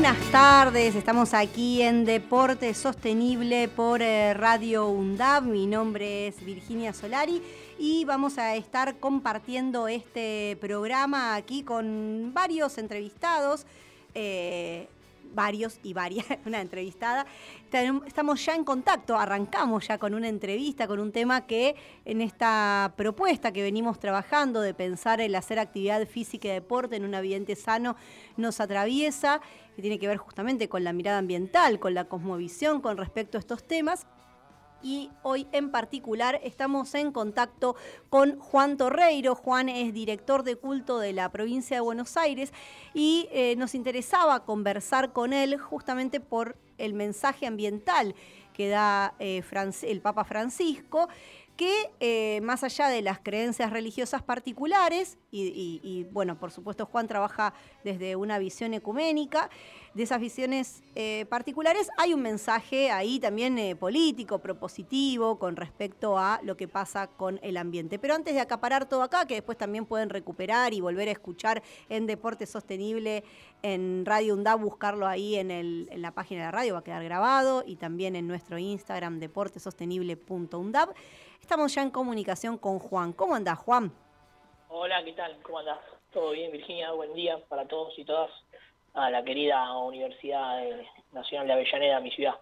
Buenas tardes, estamos aquí en Deporte Sostenible por eh, Radio UNDAB. Mi nombre es Virginia Solari y vamos a estar compartiendo este programa aquí con varios entrevistados. Eh, varios y varias, una entrevistada. Estamos ya en contacto, arrancamos ya con una entrevista, con un tema que en esta propuesta que venimos trabajando de pensar el hacer actividad física y deporte en un ambiente sano nos atraviesa, tiene que ver justamente con la mirada ambiental, con la cosmovisión con respecto a estos temas y hoy en particular estamos en contacto con Juan Torreiro. Juan es director de culto de la provincia de Buenos Aires y eh, nos interesaba conversar con él justamente por el mensaje ambiental que da eh, el Papa Francisco que eh, más allá de las creencias religiosas particulares, y, bueno, por supuesto Juan trabaja desde una visión ecuménica, de esas visiones eh, particulares, hay un mensaje ahí también eh, político, propositivo, con respecto a lo que pasa con el ambiente. Pero antes de acaparar todo acá, que después también pueden recuperar y volver a escuchar en Deporte Sostenible en Radio UNDAB, buscarlo ahí en, en la página de la radio, va a quedar grabado, y también en nuestro Instagram, deportesostenible.undab. Estamos ya en comunicación con Juan. ¿Cómo andás, Juan? Hola, ¿qué tal? ¿Cómo andás? ¿Todo bien, Virginia? Buen día para todos y todas a la querida Universidad Nacional de Avellaneda, mi ciudad.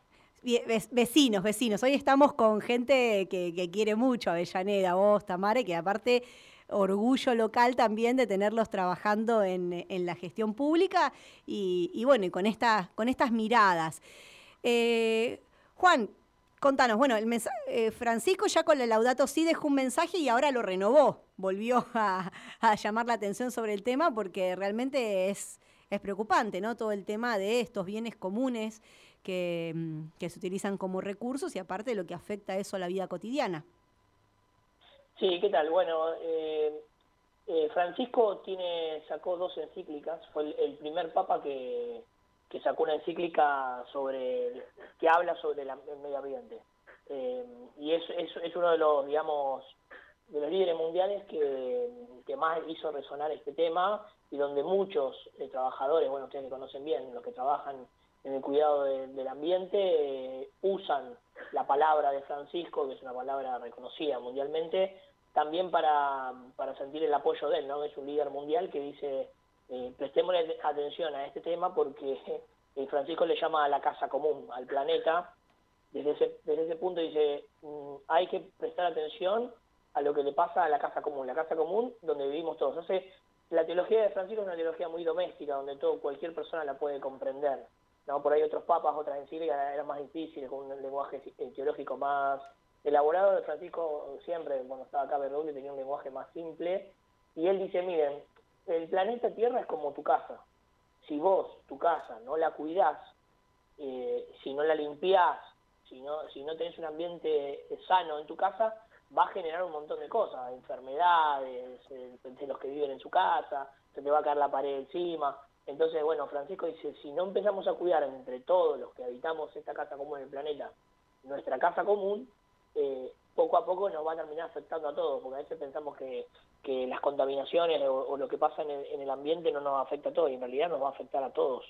Vecinos, vecinos. Hoy estamos con gente que, quiere mucho Avellaneda, vos, Tamare, que aparte orgullo local también de tenerlos trabajando en, la gestión pública y, bueno, y con, esta, con estas miradas. Eh, Juan, contanos, bueno, el eh, Francisco ya con el Laudato sí dejó un mensaje y ahora lo renovó, volvió a llamar la atención sobre el tema porque realmente es es preocupante, ¿no? Todo el tema de estos bienes comunes que, mm, se utilizan como recursos y aparte lo que afecta eso a la vida cotidiana. Sí, ¿qué tal? Bueno, eh, eh, Francisco tiene sacó dos encíclicas, fue el, primer papa que, que, sacó una encíclica sobre que habla sobre el medio ambiente. Eh, y es, es, es, uno de los, digamos, de los líderes mundiales que, que más hizo resonar este tema y donde muchos eh, trabajadores, bueno, ustedes que conocen bien, los que trabajan en el cuidado del ambiente, eh, usan la palabra de Francisco, que es una palabra reconocida mundialmente, también para, para sentir el apoyo de él, ¿no? Es un líder mundial que dice, eh, prestemos atención a este tema porque Francisco le llama a la casa común, al planeta, desde ese, desde ese punto dice, mm, hay que prestar atención a lo que le pasa a la casa común, la casa común donde vivimos todos. Hace la teología de Francisco es una teología muy doméstica, donde todo, cualquier persona la puede comprender. ¿no? Por ahí otros papas, otras encíclicas eran más difíciles, con un lenguaje eh, teológico más elaborado. Francisco siempre, cuando estaba acá Bergoglio, tenía un lenguaje más simple. Y él dice, miren, el planeta Tierra es como tu casa. Si vos, tu casa, no la cuidás, eh, si no la limpiás, si no, si no tenés un ambiente sano en tu casa, va a generar un montón de cosas, enfermedades, de los que viven en su casa, se te va a caer la pared encima. Entonces, bueno, Francisco dice, si no empezamos a cuidar entre todos los que habitamos esta casa común en el planeta, nuestra casa común, eh, poco a poco nos va a terminar afectando a todos, porque a veces pensamos que, que las contaminaciones o, lo que pasa en el, en el ambiente no nos afecta a todos, y en realidad nos va a afectar a todos.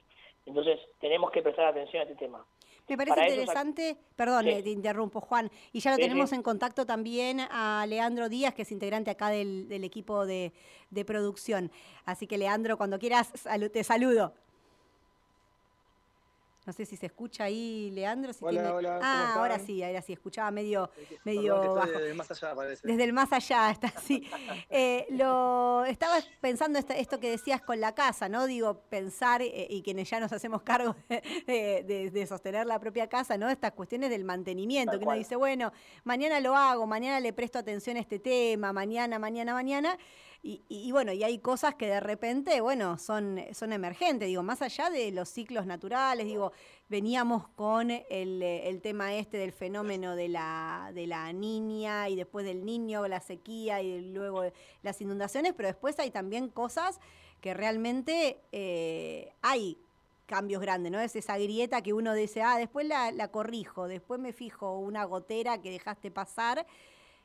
Entonces, tenemos que prestar atención a este tema. Me parece interesante, perdón, eh, te interrumpo, Juan, y ya lo tenemos en contacto también a Leandro Díaz, que es integrante acá del, equipo de, de, producción. Así que, Leandro, cuando quieras, te saludo. No sé si se escucha ahí, Leandro. Si hola, hola, ah, ahora sí, ahora sí, escuchaba medio, medio bajo. Desde el más allá, parece. Desde el más allá, está así. Eh, lo, estaba pensando esto, que decías con la casa, ¿no? Digo, pensar, eh, y quienes ya nos hacemos cargo de, sostener la propia casa, ¿no? Estas cuestiones del mantenimiento, que uno dice, bueno, mañana lo hago, mañana le presto atención a este tema, mañana, mañana, mañana. Y, bueno, y hay cosas que de repente, bueno, son, son emergentes, digo, más allá de los ciclos naturales, digo, veníamos con el, el, tema este del fenómeno de la, de la niña y después del niño, la sequía y luego las inundaciones, pero después hay también cosas que realmente eh, hay cambios grandes, ¿no? Es esa grieta que uno dice, ah, después la, la corrijo, después me fijo una gotera que dejaste pasar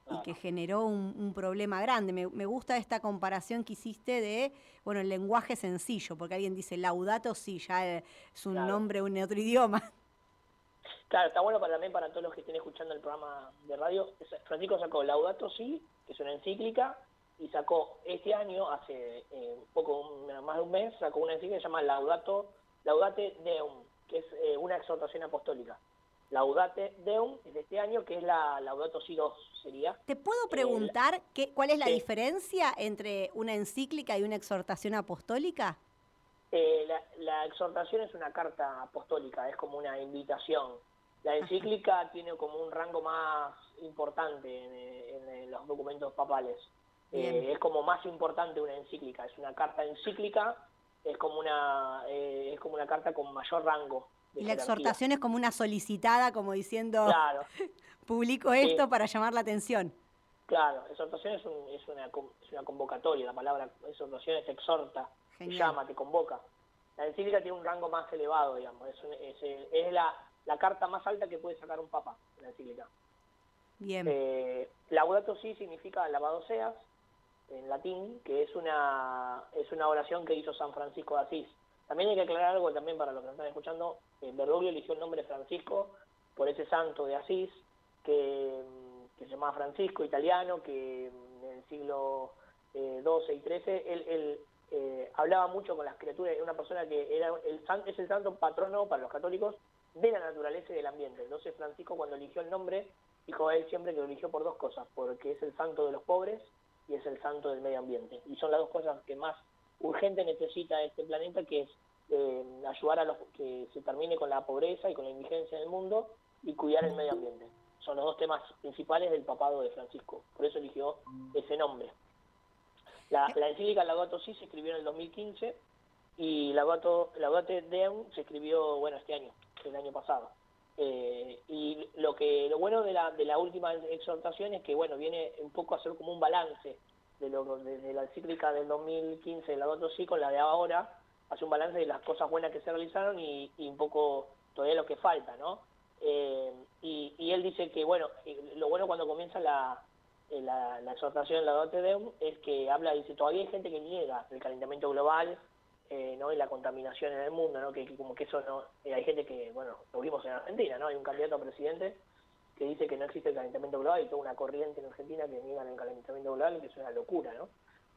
y que generó un, problema grande. Me, gusta esta comparación que hiciste de, bueno, el lenguaje sencillo, porque alguien dice laudato sí, ya es un nombre en otro idioma. Claro, está bueno para, también para todos los que estén escuchando el programa de radio. Francisco sacó Laudato Si, que es una encíclica, y sacó este año, hace eh, un poco más de un mes, sacó una encíclica que se llama Laudato, Laudate Deum, que es eh, una exhortación apostólica. Laudate Deum es de este año, que es la Laudato Si 2 sería. ¿Te puedo preguntar qué, cuál es la diferencia entre una encíclica y una exhortación apostólica? Eh, la, exhortación es una carta apostólica, es como una invitación. La encíclica tiene como un rango más importante en, los documentos papales. Eh, es como más importante una encíclica, es una carta encíclica, es como una, eh, es como una carta con mayor rango. Y la exhortación es como una solicitada, como diciendo, claro. publico esto para llamar la atención. Claro, exhortación es, una, es una convocatoria, la palabra exhortación es exhorta, te llama, te convoca. La encíclica tiene un rango más elevado, digamos, es, es, la, la, carta más alta que puede sacar un papa, la encíclica. Bien. Eh, laudato si significa lavado seas, en latín, que es una, es una oración que hizo San Francisco de Asís. También hay que aclarar algo también para los que nos están escuchando, eh, Bergoglio eligió el nombre Francisco por ese santo de Asís, que, se llamaba Francisco, italiano, que en el siglo XII eh, y XIII, él, eh, hablaba mucho con las criaturas, era una persona que era el, es el santo patrono para los católicos de la naturaleza y del ambiente. Entonces Francisco cuando eligió el nombre, dijo a él siempre que lo eligió por dos cosas, porque es el santo de los pobres y es el santo del medio ambiente. Y son las dos cosas que más urgente necesita este planeta, que es eh, ayudar a los que se termine con la pobreza y con la indigencia en el mundo y cuidar el medio ambiente. Son los dos temas principales del papado de Francisco, por eso eligió ese nombre. La, la encíclica Laudato Si se escribió en el 2015 y Laudato, Laudate Deum se escribió, bueno, este año, el año pasado. Eh, y lo que lo bueno de la, de la última exhortación es que, bueno, viene un poco a ser como un balance de, lo, de, la encíclica del 2015 de Laudato Si con la de ahora, hace un balance de las cosas buenas que se realizaron y, un poco todavía lo que falta, ¿no? Eh, y, él dice que, bueno, eh, lo bueno cuando comienza la, eh, la, la exhortación de la Dote Deum es que habla, dice, todavía hay gente que niega el calentamiento global, ¿no? y la contaminación en el mundo, ¿no? Que, como que eso no, hay gente que, bueno, lo vimos en Argentina, ¿no? Hay un candidato a presidente que dice que no existe el calentamiento global y toda una corriente en Argentina que niega el calentamiento global, que es una locura, ¿no?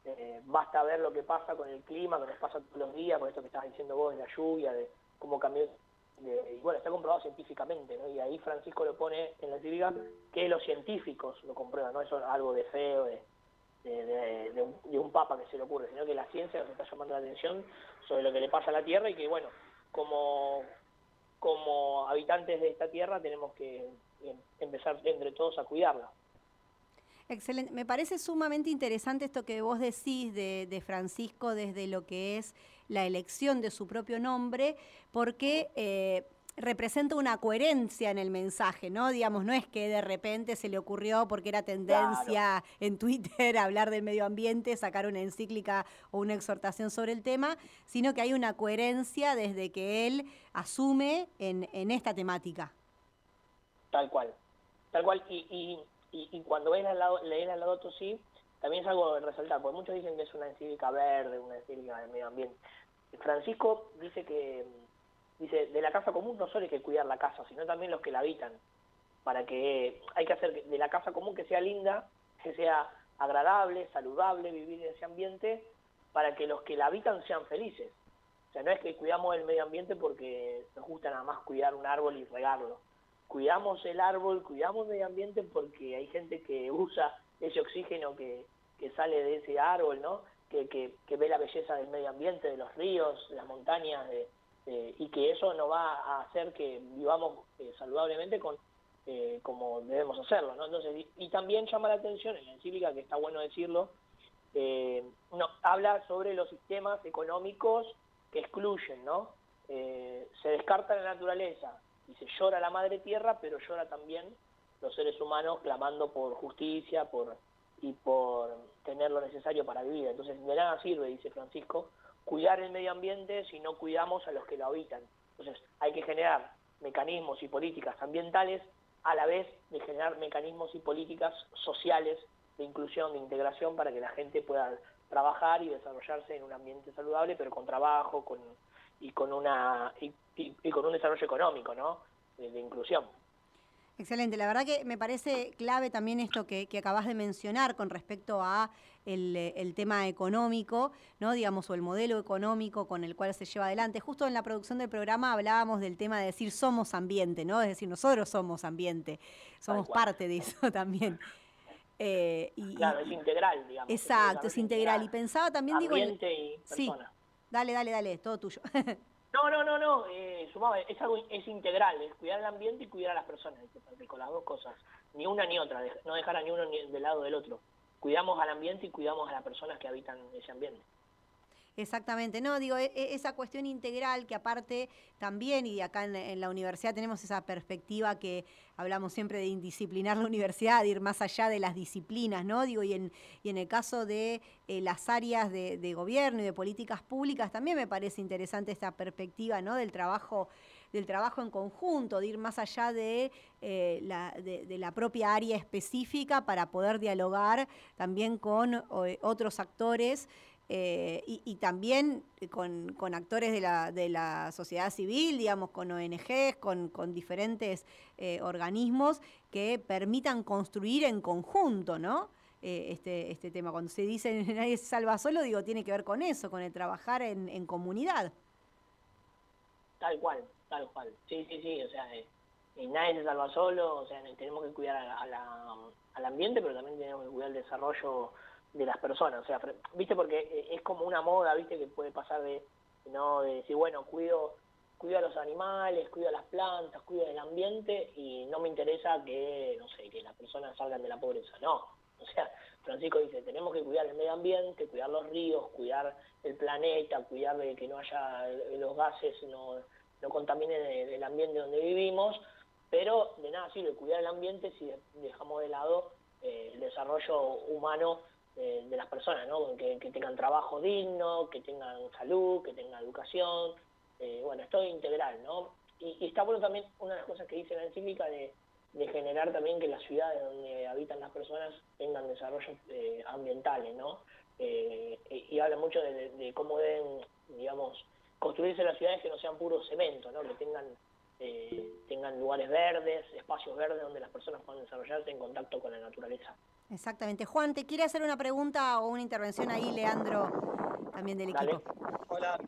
Eh, basta ver lo que pasa con el clima, que nos pasa todos los días, con esto que estás diciendo vos de la lluvia, de cómo cambió. y bueno, está comprobado científicamente, ¿no? Y ahí Francisco lo pone en la cívica que los científicos lo comprueban, no eso es algo de feo, de, de, un, de, un, papa que se le ocurre, sino que la ciencia nos está llamando la atención sobre lo que le pasa a la Tierra y que, bueno, como, como habitantes de esta Tierra tenemos que em, empezar entre todos a cuidarla. Excelente. Me parece sumamente interesante esto que vos decís de, Francisco desde lo que es la elección de su propio nombre, porque eh, representa una coherencia en el mensaje, ¿no? Digamos, no es que de repente se le ocurrió porque era tendencia en Twitter hablar del medio ambiente, sacar una encíclica o una exhortación sobre el tema, sino que hay una coherencia desde que él asume en, esta temática. Tal cual, tal cual. y y, cuando ves al lado, lees al lado sí, también es algo de resaltar, porque muchos dicen que es una encíclica verde, una encíclica del medio ambiente. Francisco dice que, dice, de la casa común no solo hay que cuidar la casa, sino también los que la habitan, para que hay que hacer de la casa común que sea linda, que sea agradable, saludable vivir en ese ambiente, para que los que la habitan sean felices. O sea, no es que cuidamos el medio ambiente porque nos gusta nada más cuidar un árbol y regarlo cuidamos el árbol, cuidamos el medio ambiente porque hay gente que usa ese oxígeno que, que sale de ese árbol, ¿no? Que, que, ve la belleza del medio ambiente, de los ríos, las montañas, de, y que eso nos va a hacer que vivamos eh, saludablemente con eh, como debemos hacerlo, ¿no? Entonces, y, también llama la atención en la encíclica, que está bueno decirlo, eh, no, habla sobre los sistemas económicos que excluyen, ¿no? eh, se descarta la naturaleza se llora la madre tierra, pero llora también los seres humanos clamando por justicia por y por tener lo necesario para vivir. Entonces, de nada sirve, dice Francisco, cuidar el medio ambiente si no cuidamos a los que lo habitan. Entonces, hay que generar mecanismos y políticas ambientales a la vez de generar mecanismos y políticas sociales de inclusión, de integración, para que la gente pueda trabajar y desarrollarse en un ambiente saludable, pero con trabajo con, y, con una, y, con un desarrollo económico, ¿no? de inclusión. Excelente, la verdad que me parece clave también esto que, acabas de mencionar con respecto a el, tema económico, ¿no? digamos, o el modelo económico con el cual se lleva adelante. Justo en la producción del programa hablábamos del tema de decir somos ambiente, ¿no? Es decir, nosotros somos ambiente, somos parte de eso también. Eh, y, claro, es integral, digamos. Exacto, es integral. Y pensaba también, digo... Ambiente y persona. Sí, dale, dale, dale, todo tuyo. No, no, no, no, eh, es algo es integral, es cuidar el ambiente y cuidar a las personas, con las dos cosas, ni una ni otra, no dejar a ni uno ni del lado del otro. Cuidamos al ambiente y cuidamos a las personas que habitan ese ambiente. Exactamente, no, digo, e, e, esa cuestión integral que aparte también, y acá en, la universidad tenemos esa perspectiva que hablamos siempre de indisciplinar la universidad, de ir más allá de las disciplinas, ¿no? Digo, y en, y en el caso de eh, las áreas de, gobierno y de políticas públicas también me parece interesante esta perspectiva, ¿no? Del trabajo del trabajo en conjunto, de ir más allá de, eh, la, de, la propia área específica para poder dialogar también con eh, otros actores eh, y, también con, actores de la, de la, sociedad civil, digamos, con ONGs, con, diferentes eh, organismos que permitan construir en conjunto, ¿no? Eh, este, este tema. Cuando se dice nadie se salva solo, digo, tiene que ver con eso, con el trabajar en, comunidad. Tal cual, tal cual. Sí, sí, sí, o sea, nadie se salva solo, o sea, tenemos que cuidar al ambiente, pero también tenemos que cuidar el desarrollo de las personas, o sea, viste porque eh, es como una moda, viste que puede pasar de no de decir, bueno, cuido cuido a los animales, cuido a las plantas, cuido del ambiente y no me interesa que, no sé, que las personas salgan de la pobreza, no. O sea, Francisco dice, tenemos que cuidar el medio ambiente, cuidar los ríos, cuidar el planeta, cuidar de que no haya eh, los gases, no, no contaminen el ambiente donde vivimos, pero de nada sirve cuidar el ambiente si dejamos de lado eh, el desarrollo humano de, las personas, ¿no? Que, tengan trabajo digno, que tengan salud, que tengan educación, eh, bueno, es todo integral, ¿no? Y, está bueno también una de las cosas que dice la encíclica de, generar también que las ciudades donde habitan las personas tengan desarrollos eh, ambientales, ¿no? Eh, y habla mucho de, cómo deben, digamos, construirse las ciudades que no sean puro cemento, ¿no? Que tengan tengan lugares verdes, espacios verdes donde las personas puedan desarrollarse en contacto con la naturaleza. Exactamente. Juan, ¿te quiere hacer una pregunta o una intervención ahí, Leandro, también del equipo? Hola,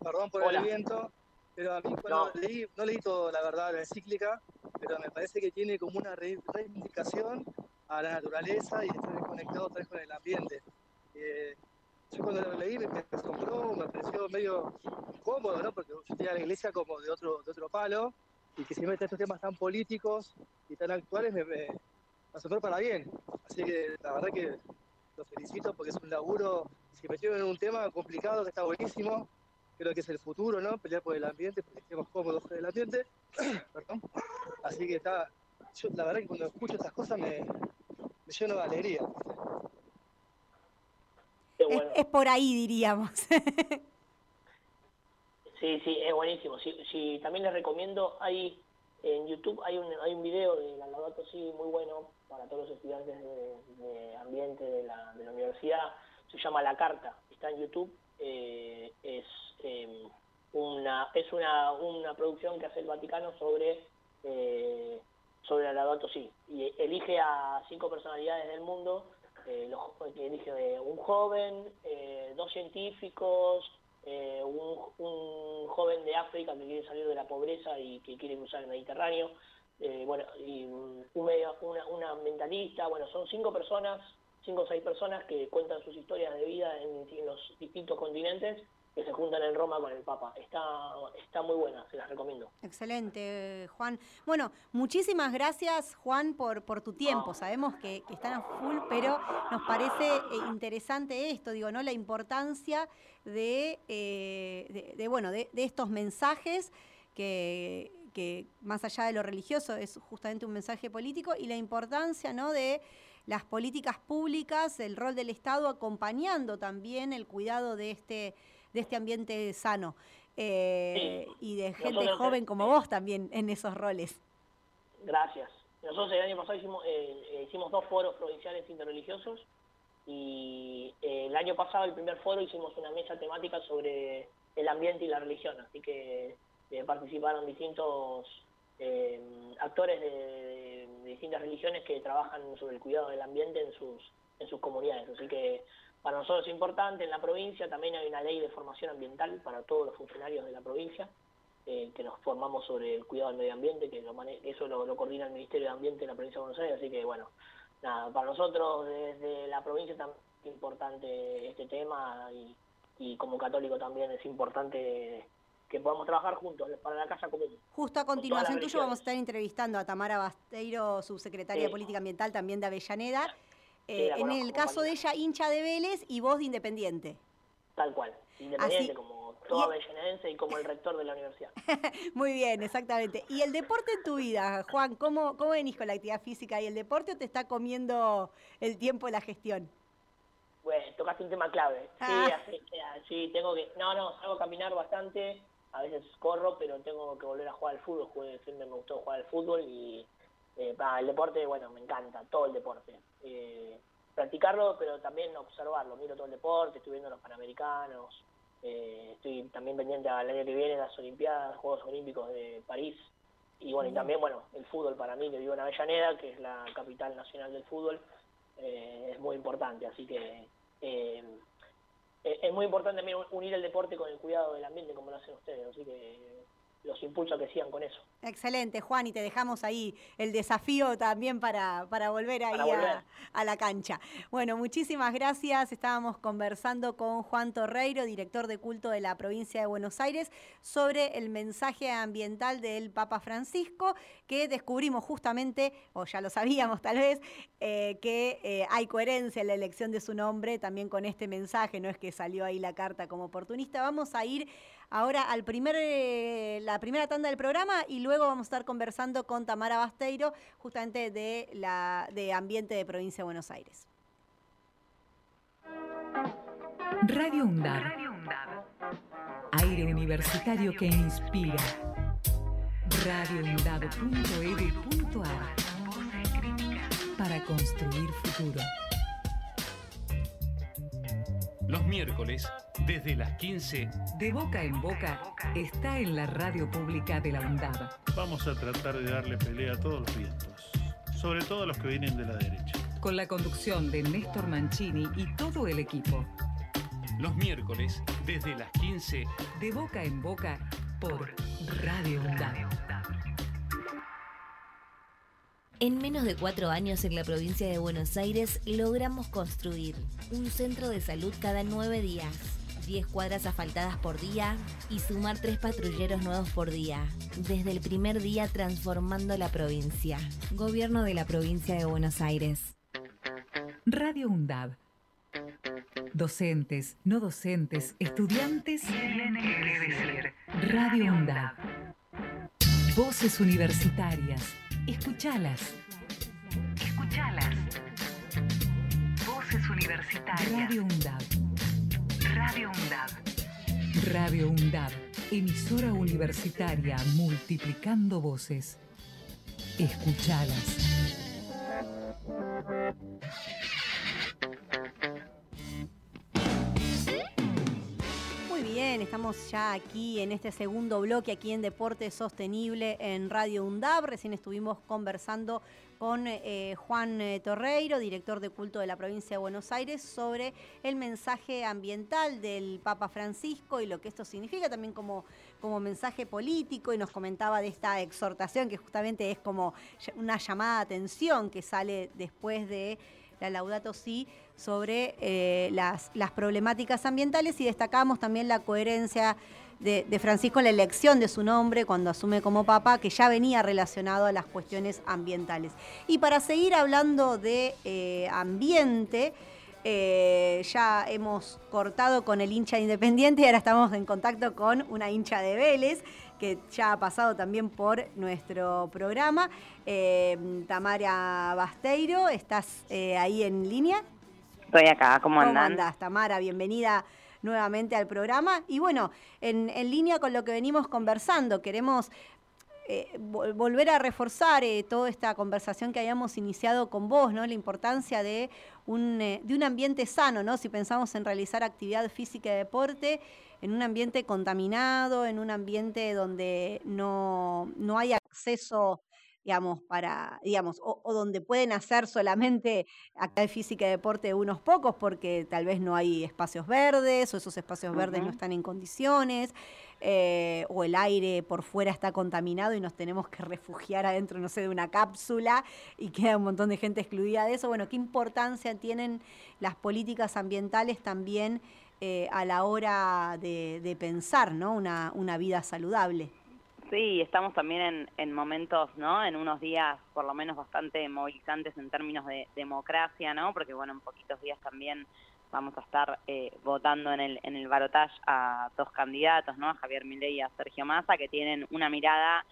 perdón por el viento, pero a mí no. leí, no leí todo, la verdad, la encíclica, pero me parece que tiene como una reivindicación a la naturaleza y estar conectado otra vez con el ambiente. Eh, yo cuando lo leí me, asombró, me pareció medio incómodo, ¿no? Porque yo tenía la iglesia como de otro, de otro palo, y que se mete estos temas tan políticos y tan actuales me, me asombró para bien. Así que la verdad que los felicito porque es un laburo, se metieron en un tema complicado que está buenísimo, creo que es el futuro, ¿no? Pelear por el ambiente, porque estemos cómodos con el ambiente. Perdón. Así que está, yo la verdad que cuando escucho estas cosas me, me lleno de alegría. Es, por ahí, diríamos. sí, sí, es buenísimo. Sí, sí, también les recomiendo, hay en YouTube hay un, hay un video de la Laudato Si muy bueno para todos los estudiantes de, ambiente de la, de la, universidad. Se llama La Carta, está en YouTube. Eh, es em, una es una, una producción que hace el Vaticano sobre eh, sobre la Laudato Si y elige a cinco personalidades del mundo. Eh, elige un joven, dos científicos, eh, un, joven de África que quiere salir de la pobreza y que quiere cruzar el Mediterráneo, eh, bueno, y un una, una mentalista, bueno, son cinco personas, cinco o seis personas que cuentan sus historias de vida en, los distintos continentes que se juntan en Roma con el Papa. Está, está muy buena, se las recomiendo. Excelente, Juan. Bueno, muchísimas gracias, Juan, por, por tu tiempo. Sabemos que, están a full, pero nos parece eh, interesante esto, digo, ¿no? La importancia de, eh, de, bueno, de, estos mensajes que, que más allá de lo religioso es justamente un mensaje político y la importancia ¿no? de las políticas públicas, el rol del Estado acompañando también el cuidado de este de este ambiente sano eh, y de gente joven como vos también en esos roles. Gracias. Nosotros el año pasado hicimos, eh, hicimos dos foros provinciales interreligiosos y eh, el año pasado, el primer foro, hicimos una mesa temática sobre el ambiente y la religión, así que participaron distintos actores de, de, distintas religiones que trabajan sobre el cuidado del ambiente en sus, en sus comunidades, así que para nosotros es importante, en la provincia también hay una ley de formación ambiental para todos los funcionarios de la provincia, eh, que nos formamos sobre el cuidado del medio ambiente, que eso lo, coordina el Ministerio de Ambiente de la provincia de Buenos Aires, así que bueno, nada, para nosotros desde la provincia también es importante este tema y, como católico también es importante que podamos trabajar juntos para la casa común. Justo a continuación tuyo vamos a estar entrevistando a Tamara Basteiro, subsecretaria de Política Ambiental también de Avellaneda. Eh, en el caso de ella, hincha de Vélez y vos de Independiente. Tal cual, Independiente como toda avellanedense y como el rector de la universidad. Muy bien, exactamente. ¿Y el deporte en tu vida, Juan? ¿Cómo, ¿Cómo venís con la actividad física y el deporte o te está comiendo el tiempo de la gestión? Bueno, tocaste un tema clave. Sí, ah. Eh, sí, tengo que... No, no, salgo a caminar bastante, a veces corro, pero tengo que volver a jugar al fútbol. Siempre me gustó jugar al fútbol y eh, el deporte, bueno, me encanta, todo el deporte. Eh, practicarlo, pero también observarlo. Miro todo el deporte, estoy viendo los Panamericanos, eh, estoy también pendiente al año que viene las Olimpiadas, Juegos Olímpicos de París. Y bueno, y también, bueno, el fútbol para mí, que vivo en Avellaneda, que es la capital nacional del fútbol, es muy importante. Así que es muy importante también unir el deporte con el cuidado del ambiente, como lo hacen ustedes. Así que los impulso a que sigan con eso. Excelente, Juan, y te dejamos ahí el desafío también para, para volver ahí A, la cancha. Bueno, muchísimas gracias. Estábamos conversando con Juan Torreiro, director de culto de la provincia de Buenos Aires, sobre el mensaje ambiental del Papa Francisco, que descubrimos justamente, o ya lo sabíamos tal vez, eh, que eh, hay coherencia en la elección de su nombre también con este mensaje, no es que salió ahí la carta como oportunista. Vamos a ir ahora al primer, eh, la primera tanda del programa y luego vamos a estar conversando con Tamara Basteiro, justamente de, la, de Ambiente de Provincia de Buenos Aires. Radio UNDAD. Aire universitario que inspira. radioundado.edu.ar Para construir futuro. Los miércoles, desde las 15, de boca en boca, está en la radio pública de la UNDAB. Vamos a tratar de darle pelea a todos los vientos, sobre todo a los que vienen de la derecha. Con la conducción de Néstor Mancini y todo el equipo. Los miércoles, desde las 15, de boca en boca, por Radio UNDAB. En menos de cuatro años en la provincia de Buenos Aires logramos construir un centro de salud cada nueve días, 10 cuadras asfaltadas por día y sumar tres patrulleros nuevos por día. Desde el primer día transformando la provincia. Gobierno de la provincia de Buenos Aires. Radio UNDAB. Docentes, no docentes, estudiantes. Radio UNDAB. Voces universitarias Escuchalas. Escuchalas. Voces universitarias. Radio UNDAB. Radio UNDAB. Radio UNDAB. Emisora universitaria multiplicando voces. Escuchalas. Bien, estamos ya aquí en este segundo bloque, aquí en Deporte Sostenible en Radio UNDAB. Recién estuvimos conversando con eh, Juan eh, Torreiro, director de culto de la provincia de Buenos Aires, sobre el mensaje ambiental del Papa Francisco y lo que esto significa también como, como mensaje político y nos comentaba de esta exhortación que justamente es como una llamada de atención que sale después de la Laudato Si, sobre eh, las, las problemáticas ambientales y destacamos también la coherencia de, Francisco en la elección de su nombre cuando asume como papa, que ya venía relacionado a las cuestiones ambientales. Y para seguir hablando de eh, ambiente, eh, ya hemos cortado con el hincha independiente y ahora estamos en contacto con una hincha de Vélez que ya ha pasado también por nuestro programa. Eh, Tamara Basteiro, ¿estás ahí en línea? Estoy acá, ¿cómo andan? ¿Cómo andas, Tamara? Bienvenida nuevamente al programa. Y bueno, en, línea con lo que venimos conversando, queremos eh, volver a reforzar eh, toda esta conversación que hayamos iniciado con vos, ¿no? La importancia de un, eh, de un ambiente sano, ¿no? Si pensamos en realizar actividad física y deporte en un ambiente contaminado, en un ambiente donde no, no hay acceso digamos, para, digamos, o, donde pueden hacer solamente actividad física y deporte unos pocos porque tal vez no hay espacios verdes o esos espacios verdes no están en condiciones, eh, o el aire por fuera está contaminado y nos tenemos que refugiar adentro, no sé, de una cápsula y queda un montón de gente excluida de eso. Bueno, ¿qué importancia tienen las políticas ambientales también eh, a la hora de, pensar ¿no? una, una vida saludable? Sí, estamos también en, en, momentos, ¿no? En unos días por lo menos bastante movilizantes en términos de democracia, ¿no? Porque bueno, en poquitos días también vamos a estar eh, votando en el, en el balotaje a dos candidatos, ¿no? A Javier Milei y a Sergio Massa, que tienen una mirada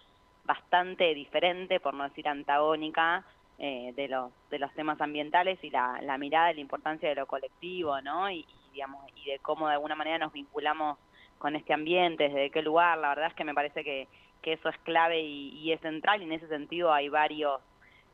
bastante diferente, por no decir antagónica, eh, de, los, de los temas ambientales y la, la mirada de la importancia de lo colectivo, ¿no? Y, y, digamos, y de cómo de alguna manera nos vinculamos con este ambiente, desde qué lugar, la verdad es que me parece que, que eso es clave y, es central y en ese sentido hay varios,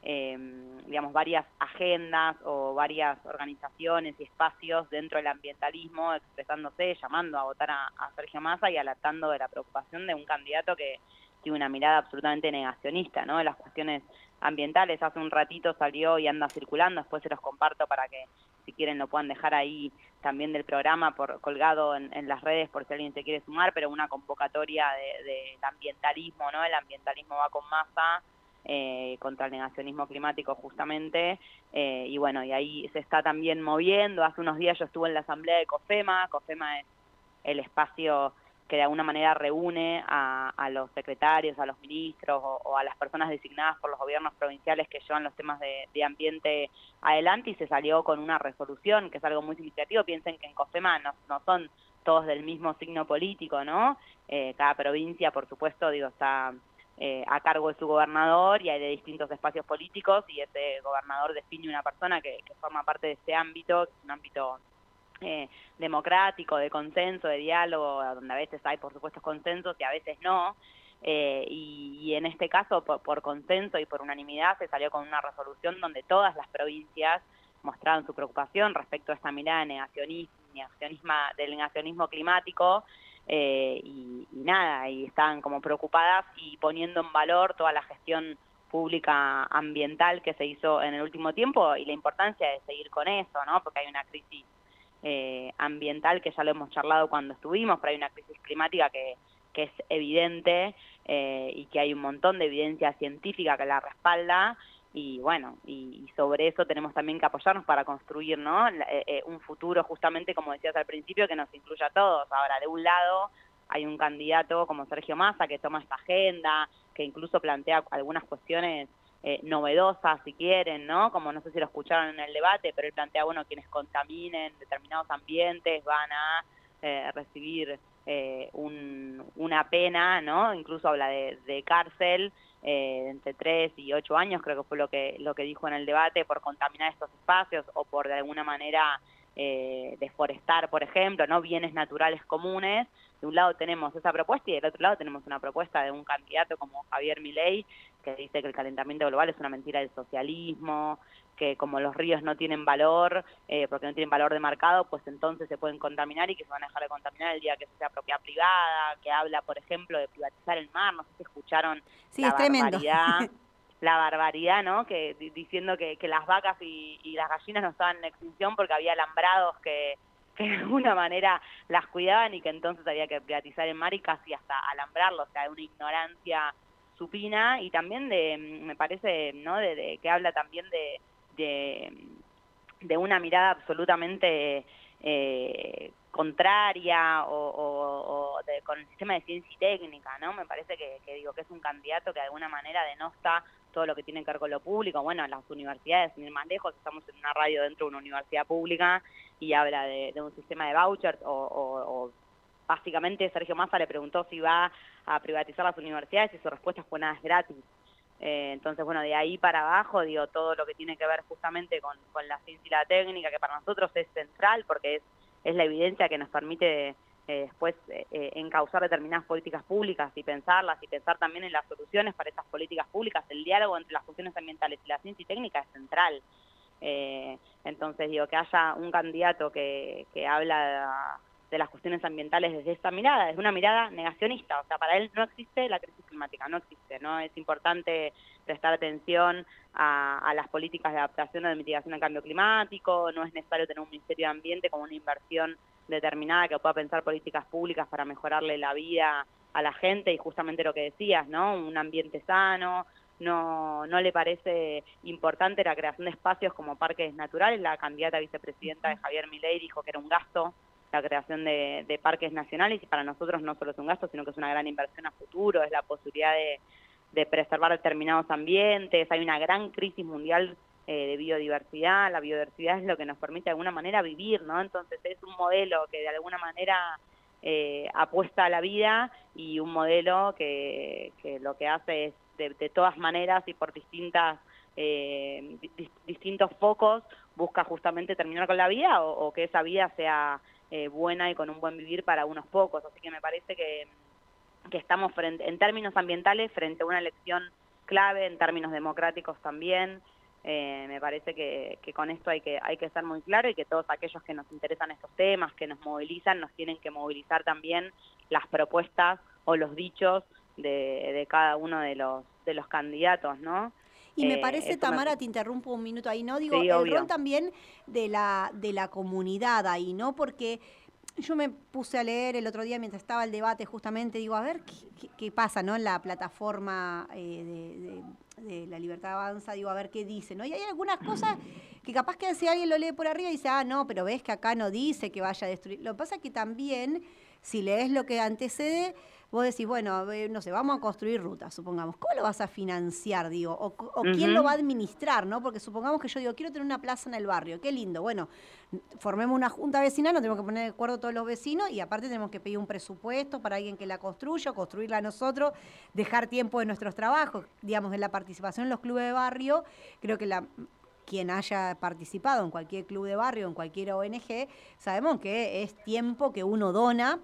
em, digamos, varias agendas o varias organizaciones y espacios dentro del ambientalismo expresándose, llamando a votar a, Sergio Massa y alertando de la preocupación de un candidato que tiene una mirada absolutamente negacionista, ¿no? De las cuestiones ambientales. Hace un ratito salió y anda circulando, después se los comparto para que si quieren lo puedan dejar ahí también del programa por colgado en, las redes por si alguien se quiere sumar, pero una convocatoria del de, ambientalismo, ¿no? El ambientalismo va con masa eh, contra el negacionismo climático justamente, eh, y bueno, y ahí se está también moviendo. Hace unos días yo estuve en la asamblea de COFEMA, COFEMA es el espacio que de alguna manera reúne a, los secretarios, a los ministros o, a las personas designadas por los gobiernos provinciales que llevan los temas de, ambiente adelante y se salió con una resolución, que es algo muy significativo. Piensen que en COFEMA no, son todos del mismo signo político, ¿no? Eh, cada provincia, por supuesto, digo, está eh, a cargo de su gobernador y hay de distintos espacios políticos y ese gobernador define una persona que, que forma parte de ese ámbito, que es un ámbito eh, democrático, de consenso, de diálogo, donde a veces hay, por supuesto, consensos y a veces no. Eh, y, en este caso, por, consenso y por unanimidad, se salió con una resolución donde todas las provincias mostraron su preocupación respecto a esta mirada negacionismo, del negacionismo climático eh, y, y, nada, y estaban como preocupadas y poniendo en valor toda la gestión pública ambiental que se hizo en el último tiempo y la importancia de seguir con eso, ¿no? Porque hay una crisis eh, ambiental, que ya lo hemos charlado cuando estuvimos, pero hay una crisis climática que, que es evidente eh, y que hay un montón de evidencia científica que la respalda y bueno, y, sobre eso tenemos también que apoyarnos para construir ¿no? Eh, un futuro justamente, como decías al principio, que nos incluya a todos. Ahora, de un lado hay un candidato como Sergio Massa que toma esta agenda, que incluso plantea algunas cuestiones eh, novedosas, si quieren, ¿no? Como no sé si lo escucharon en el debate, pero él plantea, bueno, quienes contaminen determinados ambientes van a eh, recibir eh, una pena, ¿no? Incluso habla de, cárcel entre 3 y 8 años, creo que fue lo que, lo que dijo en el debate, por contaminar estos espacios o por de alguna manera deforestar, por ejemplo, ¿no? Bienes naturales comunes, de un lado tenemos esa propuesta y del otro lado tenemos una propuesta de un candidato como Javier Milei que dice que el calentamiento global es una mentira del socialismo, que como los ríos no tienen valor, eh, porque no tienen valor de mercado, pues entonces se pueden contaminar y que se van a dejar de contaminar el día que sea propiedad privada, que habla, por ejemplo, de privatizar el mar, no sé si escucharon sí, la barbaridad. la barbaridad, ¿no? Que diciendo que, que las vacas y, y, las gallinas no estaban en extinción porque había alambrados que, que de alguna manera las cuidaban y que entonces había que privatizar el mar y casi hasta alambrarlo, o sea, una ignorancia supina y también de, me parece, ¿no? De, que habla también de, de una mirada absolutamente eh, contraria o, con el sistema de ciencia y técnica, ¿no? Me parece que, digo que es un candidato que de alguna manera denosta todo lo que tiene que ver con lo público. Bueno, las universidades, sin ir más lejos, estamos en una radio dentro de una universidad pública y habla de, un sistema de vouchers o, básicamente Sergio Massa le preguntó si va a privatizar las universidades y su respuesta fue nada es gratis. Eh, entonces, bueno, de ahí para abajo, digo, todo lo que tiene que ver justamente con, la ciencia y la técnica, que para nosotros es central porque es, es la evidencia que nos permite eh, después eh, encauzar determinadas políticas públicas y pensarlas y pensar también en las soluciones para esas políticas públicas. El diálogo entre las funciones ambientales y la ciencia y técnica es central. Entonces, digo, que haya un candidato que, que habla de las cuestiones ambientales desde esta mirada, es una mirada negacionista, o sea, para él no existe la crisis climática, no existe, ¿no? Es importante prestar atención a, las políticas de adaptación o de mitigación del cambio climático, no es necesario tener un Ministerio de Ambiente como una inversión determinada que pueda pensar políticas públicas para mejorarle la vida a la gente y justamente lo que decías, ¿no? Un ambiente sano, no, no le parece importante la creación de espacios como parques naturales. La candidata vicepresidenta de Javier Milei dijo que era un gasto la creación de, parques nacionales y para nosotros no solo es un gasto, sino que es una gran inversión a futuro, es la posibilidad de, preservar determinados ambientes, hay una gran crisis mundial eh, de biodiversidad, la biodiversidad es lo que nos permite de alguna manera vivir, ¿no? Entonces es un modelo que de alguna manera eh, apuesta a la vida y un modelo que, lo que hace es de, todas maneras y por distintas eh, distintos focos busca justamente terminar con la vida o que esa vida sea eh, buena y con un buen vivir para unos pocos. Así que me parece que, que estamos frente, en términos ambientales frente a una elección clave, en términos democráticos también. Eh, me parece que, que, con esto hay que, hay que estar muy claro y que todos aquellos que nos interesan estos temas, que nos movilizan, nos tienen que movilizar también las propuestas o los dichos de, de cada uno de los, de los candidatos, ¿no? Y me eh, parece, Tamara, te interrumpo un minuto ahí, ¿no? Digo, el rol también de la, de la comunidad ahí, ¿no? Porque yo me puse a leer el otro día mientras estaba el debate justamente, digo, a ver qué, pasa, ¿no? En la plataforma eh, de, La Libertad Avanza, digo, a ver qué dice, ¿no? Y hay algunas cosas que capaz que si alguien lo lee por arriba y dice, ah, no, pero ves que acá no dice que vaya a destruir. Lo que pasa es que también, si lees lo que antecede, vos decís, bueno, no sé, vamos a construir rutas, supongamos. ¿Cómo lo vas a financiar, digo? O, quién lo va a administrar, ¿no? Porque supongamos que yo digo, quiero tener una plaza en el barrio, qué lindo. Bueno, formemos una junta vecinal, nos tenemos que poner de acuerdo todos los vecinos y aparte tenemos que pedir un presupuesto para alguien que la construya, construirla nosotros, dejar tiempo de nuestros trabajos, digamos, de la participación en los clubes de barrio. Creo que la quien haya participado en cualquier club de barrio, en cualquier ONG, sabemos que es tiempo que uno dona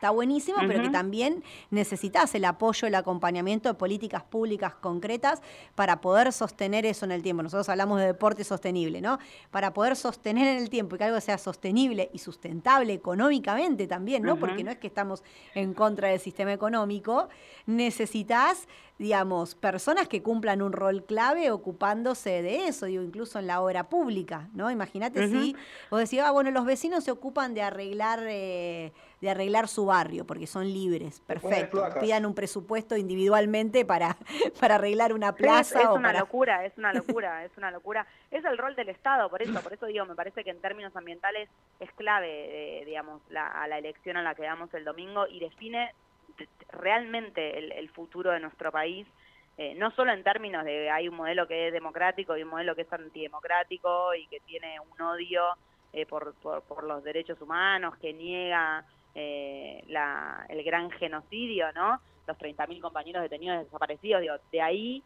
está buenísimo, pero que también necesitas el apoyo, el acompañamiento de políticas públicas concretas para poder sostener eso en el tiempo. Nosotros hablamos de deporte sostenible, ¿no? Para poder sostener en el tiempo y que algo sea sostenible y sustentable económicamente también, ¿no? Porque no es que estamos en contra del sistema económico, necesitas digamos, personas que cumplan un rol clave ocupándose de eso, digo, incluso en la obra pública, ¿no? Imagínate si vos decís, ah, bueno, los vecinos se ocupan de arreglar, eh, de arreglar su barrio, porque son libres, perfecto. Pidan un presupuesto individualmente para, para arreglar una plaza. es, una locura, es una locura, es una locura. Es el rol del Estado, por eso, por eso digo, me parece que en términos ambientales es clave, eh, digamos, la, a la elección a la que damos el domingo y define realmente el, futuro de nuestro país, eh, no solo en términos de hay un modelo que es democrático y un modelo que es antidemocrático y que tiene un odio eh, por, por, los derechos humanos, que niega eh, la, el gran genocidio, ¿no? Los 30.000 compañeros detenidos desaparecidos, digo, de ahí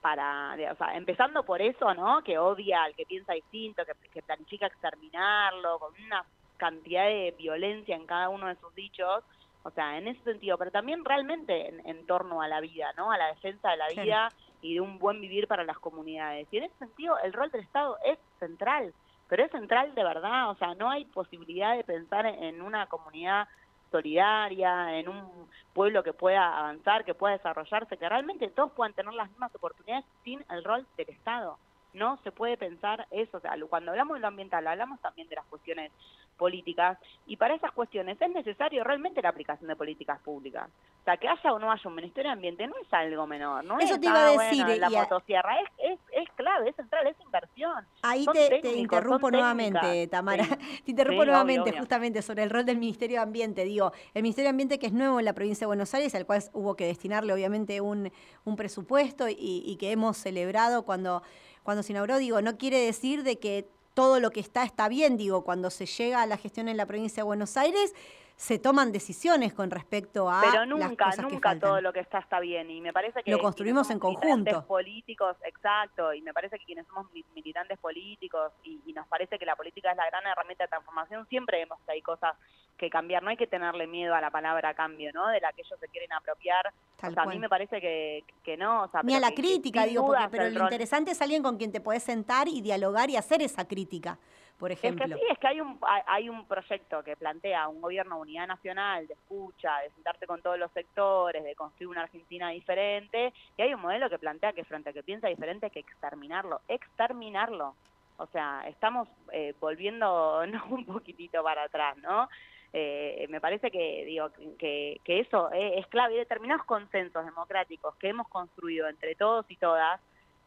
para, o sea, empezando por eso, ¿no? Que odia al que piensa distinto, que, que planifica exterminarlo, con una cantidad de violencia en cada uno de sus dichos, o sea, en ese sentido, pero también realmente en, torno a la vida, ¿no? A la defensa de la vida y de un buen vivir para las comunidades. Y en ese sentido, el rol del Estado es central, pero es central de verdad, o sea, no hay posibilidad de pensar en una comunidad solidaria, en un pueblo que pueda avanzar, que pueda desarrollarse, que realmente todos puedan tener las mismas oportunidades sin el rol del Estado. No se puede pensar eso. O sea, cuando hablamos de lo ambiental, hablamos también de las cuestiones políticas y para esas cuestiones es necesario realmente la aplicación de políticas públicas. O sea, que haya o no haya un Ministerio de Ambiente no es algo menor, no Eso es, te iba a decir, bueno, la a- motosierra, es, es, es clave, es central, es inversión. Ahí te, interrumpo nuevamente. Tamara. Sí. Te interrumpo Sí, obvio, nuevamente obvio. justamente sobre el rol del Ministerio de Ambiente. Digo, el Ministerio de Ambiente que es nuevo en la provincia de Buenos Aires, al cual hubo que destinarle obviamente un, un presupuesto y, y que hemos celebrado cuando, cuando se inauguró. Digo, no quiere decir de que todo lo que está está bien. Digo, cuando se llega a la gestión en la provincia de Buenos Aires, se toman decisiones con respecto a Pero las nunca, cosas que nunca faltan. todo lo que está está bien y me parece que Lo construimos en somos conjunto. políticos, exacto, y me parece que quienes somos mi- militantes políticos y, y nos parece que la política es la gran herramienta de transformación, siempre vemos que hay cosas que cambiar, no hay que tenerle miedo a la palabra cambio, ¿no? De la que ellos se quieren apropiar. Tal o sea, a mí me parece que, que no, o sea, Ni a la que- que crítica, digo, porque, pero lo rol- interesante es alguien con quien te puedes sentar y dialogar y hacer esa crítica, por ejemplo. Es que sí, es que hay un, hay, un proyecto que plantea un gobierno de unidad nacional, de escucha, de sentarte con todos los sectores, de construir una Argentina diferente, y hay un modelo que plantea que frente a que piensa diferente hay que exterminarlo, exterminarlo. O sea, estamos eh, volviendo ¿no? un poquitito para atrás, ¿no? Eh, me parece que digo que, que eso eh, es clave y determinados consensos democráticos que hemos construido entre todos y todas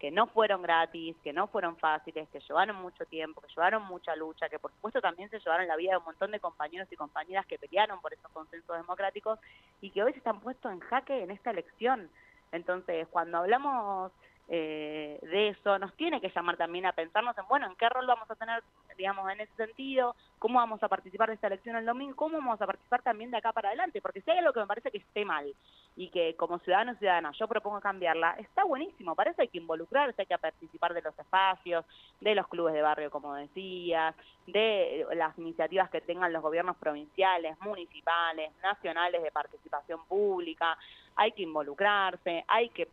que no fueron gratis, que no fueron fáciles, que llevaron mucho tiempo, que llevaron mucha lucha, que por supuesto también se llevaron la vida de un montón de compañeros y compañeras que pelearon por esos consensos democráticos y que hoy se están puestos en jaque en esta elección. Entonces, cuando hablamos eh, de eso, nos tiene que llamar también a pensarnos en, bueno, en qué rol vamos a tener, digamos, en ese sentido, cómo vamos a participar de esta elección el domingo, cómo vamos a participar también de acá para adelante, porque si hay algo que me parece que esté mal y que como ciudadano o ciudadana yo propongo cambiarla, está buenísimo, para eso hay que involucrarse, hay que participar de los espacios, de los clubes de barrio, como decías, de las iniciativas que tengan los gobiernos provinciales, municipales, nacionales de participación pública, hay que involucrarse, hay que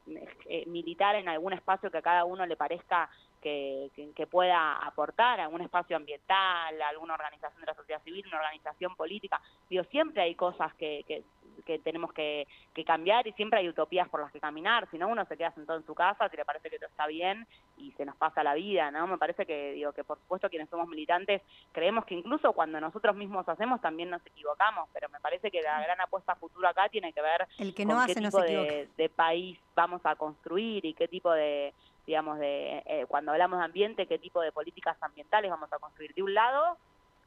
eh, militar en algún espacio que a cada uno le parezca que, que, que pueda aportar, algún espacio ambiental, alguna organización de la sociedad civil, una organización política. Digo, siempre hay cosas que, que, que tenemos que, que cambiar y siempre hay utopías por las que caminar, si no uno se queda sentado en su casa, si le parece que todo está bien y se nos pasa la vida, ¿no? Me parece que, digo, que por supuesto quienes somos militantes creemos que incluso cuando nosotros mismos hacemos también nos equivocamos, pero me parece que la gran apuesta a futuro acá tiene que ver El que con no qué hace no tipo se equivoca. de, de país vamos a construir y qué tipo de, digamos, de eh, cuando hablamos de ambiente, qué tipo de políticas ambientales vamos a construir. De un lado,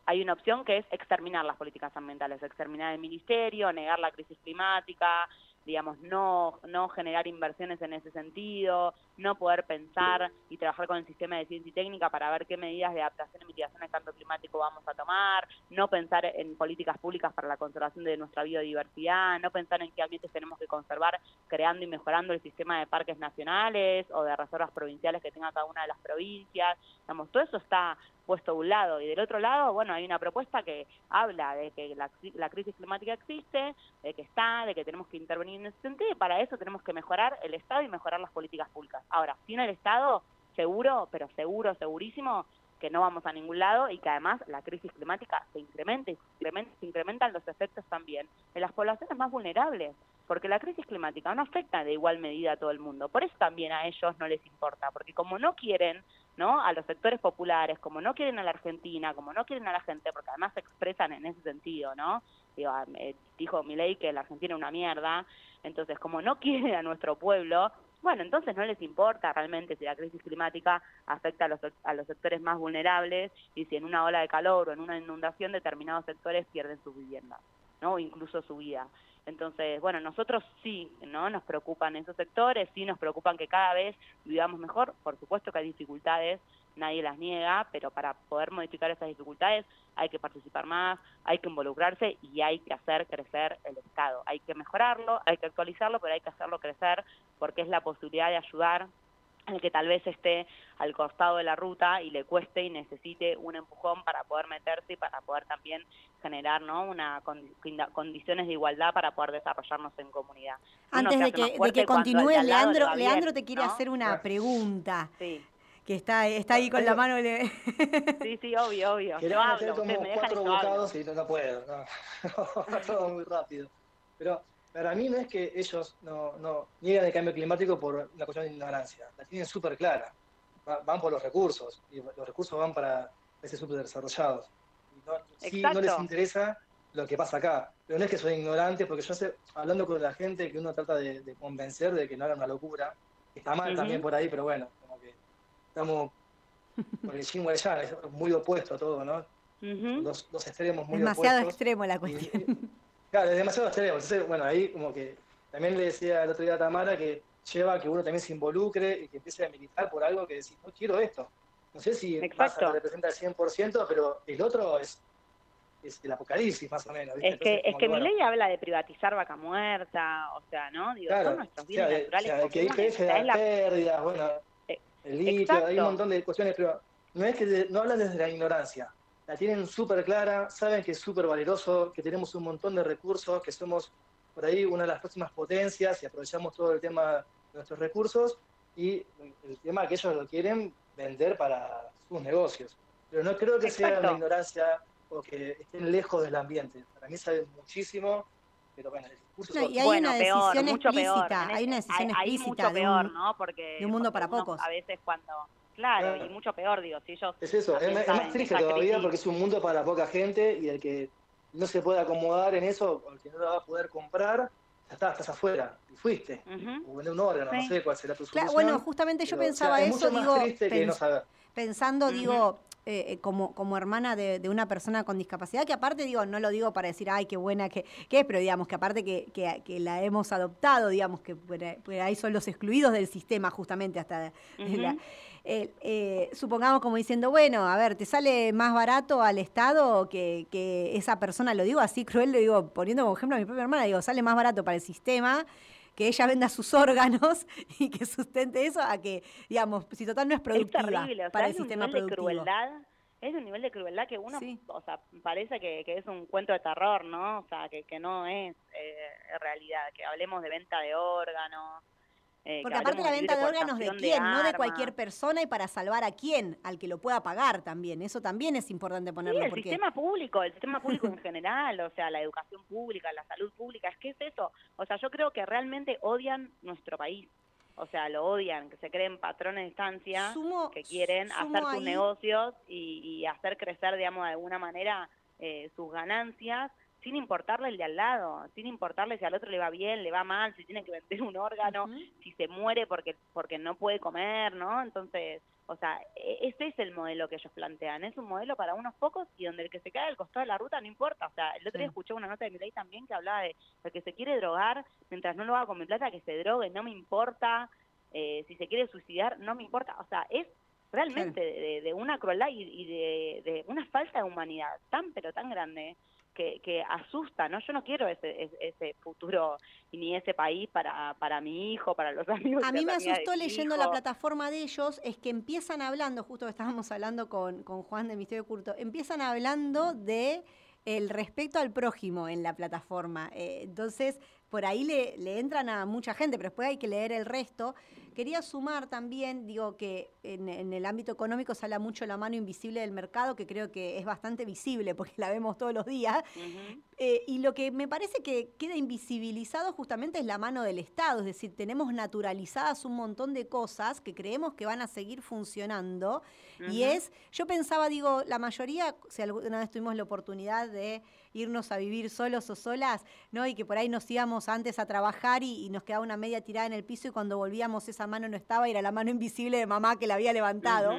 hay una opción que es exterminar las políticas ambientales, exterminar el ministerio, negar la crisis climática, digamos, no, no generar inversiones en ese sentido, no poder pensar y trabajar con el sistema de ciencia y técnica para ver qué medidas de adaptación y mitigación al cambio climático vamos a tomar, no pensar en políticas públicas para la conservación de nuestra biodiversidad, no pensar en qué ambientes tenemos que conservar creando y mejorando el sistema de parques nacionales o de reservas provinciales que tenga cada una de las provincias, digamos, todo eso está puesto de un lado y del otro lado, bueno, hay una propuesta que habla de que la, la crisis climática existe, de que está, de que tenemos que intervenir en ese sentido y para eso tenemos que mejorar el Estado y mejorar las políticas públicas. Ahora, sin el Estado, seguro, pero seguro, segurísimo, que no vamos a ningún lado y que además la crisis climática se incrementa y se, incrementa, se incrementan los efectos también en las poblaciones más vulnerables, porque la crisis climática no afecta de igual medida a todo el mundo, por eso también a ellos no les importa, porque como no quieren ¿no? a los sectores populares, como no quieren a la Argentina, como no quieren a la gente, porque además se expresan en ese sentido, ¿no? Digo, eh, dijo Milei que la Argentina es una mierda, entonces como no quieren a nuestro pueblo, bueno, entonces no les importa realmente si la crisis climática afecta a los, a los sectores más vulnerables y si en una ola de calor o en una inundación determinados sectores pierden sus viviendas, ¿no? Incluso su vida. Entonces, bueno, nosotros sí, ¿no? Nos preocupan esos sectores, sí nos preocupan que cada vez vivamos mejor. Por supuesto que hay dificultades, nadie las niega, pero para poder modificar esas dificultades hay que participar más, hay que involucrarse y hay que hacer crecer el Estado. Hay que mejorarlo, hay que actualizarlo, pero hay que hacerlo crecer porque es la posibilidad de ayudar al que tal vez esté al costado de la ruta y le cueste y necesite un empujón para poder meterse y para poder también generar ¿no? una condiciones de igualdad para poder desarrollarnos en comunidad. Antes de que, de que continúe, Leandro, Leandro te quiere ¿no? hacer una pregunta. Sí. Que está, está ahí con la mano. Le... Sí, sí, obvio, obvio. Yo hablo, como me cuatro bocados y no, no puedo. No. Todo muy rápido. Pero para mí no es que ellos no, no niegan el cambio climático por una cuestión de ignorancia. La tienen súper clara. van por los recursos, y los recursos van para países subdesarrollados. Y no, no les interesa lo que pasa acá. Pero no es que soy ignorante, porque yo sé, hablando con la gente, que uno trata de, convencer de que no haga una locura, que está mal también por ahí, pero bueno, estamos por el chingüe ya, es muy opuesto a todo, ¿no? dos, extremos muy demasiado extremo la cuestión. claro, es demasiado extremo. Entonces, bueno, ahí como que también le decía el otro día a Tamara que lleva a que uno también se involucre y que empiece a militar por algo que decís, no quiero esto. No sé si pasa, representa el 100%, pero el otro es, es el apocalipsis más o menos. Es que, es que mi ley habla de privatizar vaca muerta, o sea, ¿no? Digo, son nuestros bienes naturales. O sea, que IPF da pérdidas, bueno, el litio, hay un montón de cuestiones, pero no es que no hablan desde la ignorancia, la tienen súper clara, saben que es súper valeroso, que tenemos un montón de recursos, que somos por ahí una de las próximas potencias y aprovechamos todo el tema de nuestros recursos y el tema que ellos lo quieren vender para sus negocios. Pero no creo que sea una ignorancia o que estén lejos del ambiente. Para mí saben muchísimo, pero bueno, el discurso... y hay una decisión explícita, hay una decisión explícita mucho peor, ¿no? Porque de un mundo para pocos. A veces cuando Claro, y mucho peor, digo, si ellos... Es eso, es, más triste todavía porque es un mundo para poca gente y el que no se puede acomodar en eso, el que no lo va a a comprar, ya está, estás afuera, y fuiste, o vender un órgano, no sé cuál será tu solución. bueno, justamente yo pensaba eso, digo, pensando, digo, eh, eh, como, como hermana de, una persona con discapacidad, que aparte, digo, no lo digo para decir, ay, qué buena que, es, pero digamos que aparte que, que, la hemos adoptado, digamos que por ahí son los excluidos del sistema justamente hasta la, eh, supongamos como diciendo, bueno, a ver, ¿te sale más barato al Estado que, que esa persona, lo digo así cruel, lo digo poniendo como ejemplo a mi propia hermana, digo, sale más barato para el sistema que ella venda sus órganos y que sustente eso a que, digamos, si total no es productiva para el sistema productivo. De crueldad, es un nivel de crueldad que uno, o sea, parece que, es un cuento de terror, ¿no? O sea, que, que no es eh, realidad, que hablemos de venta de órganos, eh, Porque aparte la venta de órganos de quién, no de cualquier persona y para salvar a quién, al que lo pueda pagar también. Eso también es importante ponerlo. Sí, el sistema público, el sistema público en general, o sea, la educación pública, la salud pública, es que es eso. O sea, yo creo que realmente odian nuestro país. O sea, lo odian, que se creen patrones de estancia, que quieren hacer sus negocios y, hacer crecer, digamos, de alguna manera eh, sus ganancias sin importarle el de al lado, sin importarle si al otro le va bien, le va mal, si tiene que vender un órgano, si se muere porque porque no puede comer, ¿no? Entonces, o sea, e, ese es el modelo que ellos plantean, es un modelo para unos pocos y donde el que se cae al costado de la ruta no importa, o sea, el otro día escuché una nota de mi ley también que hablaba de el que se quiere drogar, mientras no lo haga con mi plata, que se drogue, no me importa, eh, si se quiere suicidar, no me importa, o sea, es realmente de, una crueldad y, de, de, una falta de humanidad tan pero tan grande que, asusta, ¿no? Yo no quiero ese, ese futuro ni ese país para, para mi hijo, para los amigos. A mí me asustó leyendo la plataforma de ellos, es que empiezan hablando, justo que estábamos hablando con, con Juan de Misterio Curto, empiezan hablando de el respeto al prójimo en la plataforma. Eh, entonces, por ahí le, le, entran a mucha gente, pero después hay que leer el resto. Quería sumar también, digo que en, el ámbito económico habla mucho la mano invisible del mercado, que creo que es bastante visible porque la vemos todos los días. Eh, y lo que me parece que queda invisibilizado justamente es la mano del Estado, es decir, tenemos naturalizadas un montón de cosas que creemos que van a seguir funcionando. Y es, yo pensaba, digo, la mayoría, si alguna vez tuvimos la oportunidad de irnos a vivir solos o solas, ¿no? Y que por ahí nos íbamos antes a trabajar y, nos quedaba una media tirada en el piso y cuando volvíamos esa mano no estaba era la mano invisible de mamá que la había levantado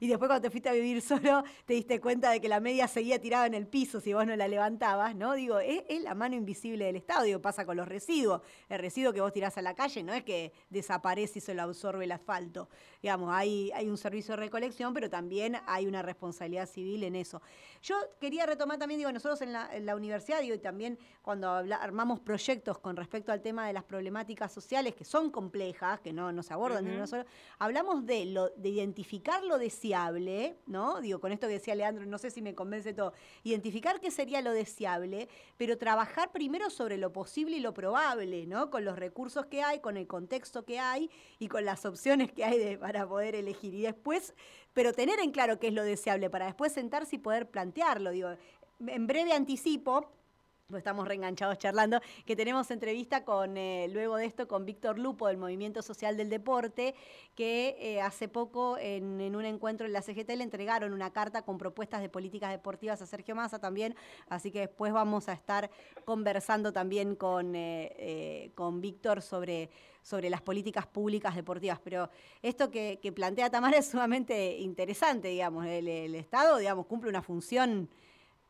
y después cuando te fuiste a vivir solo te diste cuenta de que la media seguía tirada en el piso si vos no la levantabas, ¿no? Digo, es, la mano invisible del Estado, digo, pasa con los residuos. El residuo que vos tirás a la calle no es que desaparece y se lo absorbe el asfalto. Digamos, hay, hay un servicio de recolección, pero también hay una responsabilidad civil en eso. Yo quería retomar también, digo, nosotros en la, universidad, digo, y también cuando armamos proyectos con respecto al tema de las problemáticas sociales, que son complejas, que no, no se abordan ni uno solo, hablamos de, lo, de identificar lo deseable deseable, ¿no? Digo, con esto que decía Leandro, no sé si me convence todo, identificar qué sería lo deseable, pero trabajar primero sobre lo posible y lo probable, ¿no? Con los recursos que hay, con el contexto que hay y con las opciones que hay para poder elegir. Y después, pero tener en claro qué es lo deseable para después sentarse y poder plantearlo. Digo, en breve anticipo, estamos reenganchados charlando, que tenemos entrevista con, eh, luego de esto, con Víctor Lupo del Movimiento Social del Deporte, que eh, hace poco en, un encuentro en la CGT le entregaron una carta con propuestas de políticas deportivas a Sergio Massa también, así que después vamos a estar conversando también con, eh, con Víctor sobre, sobre las políticas públicas deportivas. Pero esto que, plantea Tamara es sumamente interesante, digamos, el, el Estado, digamos, cumple una función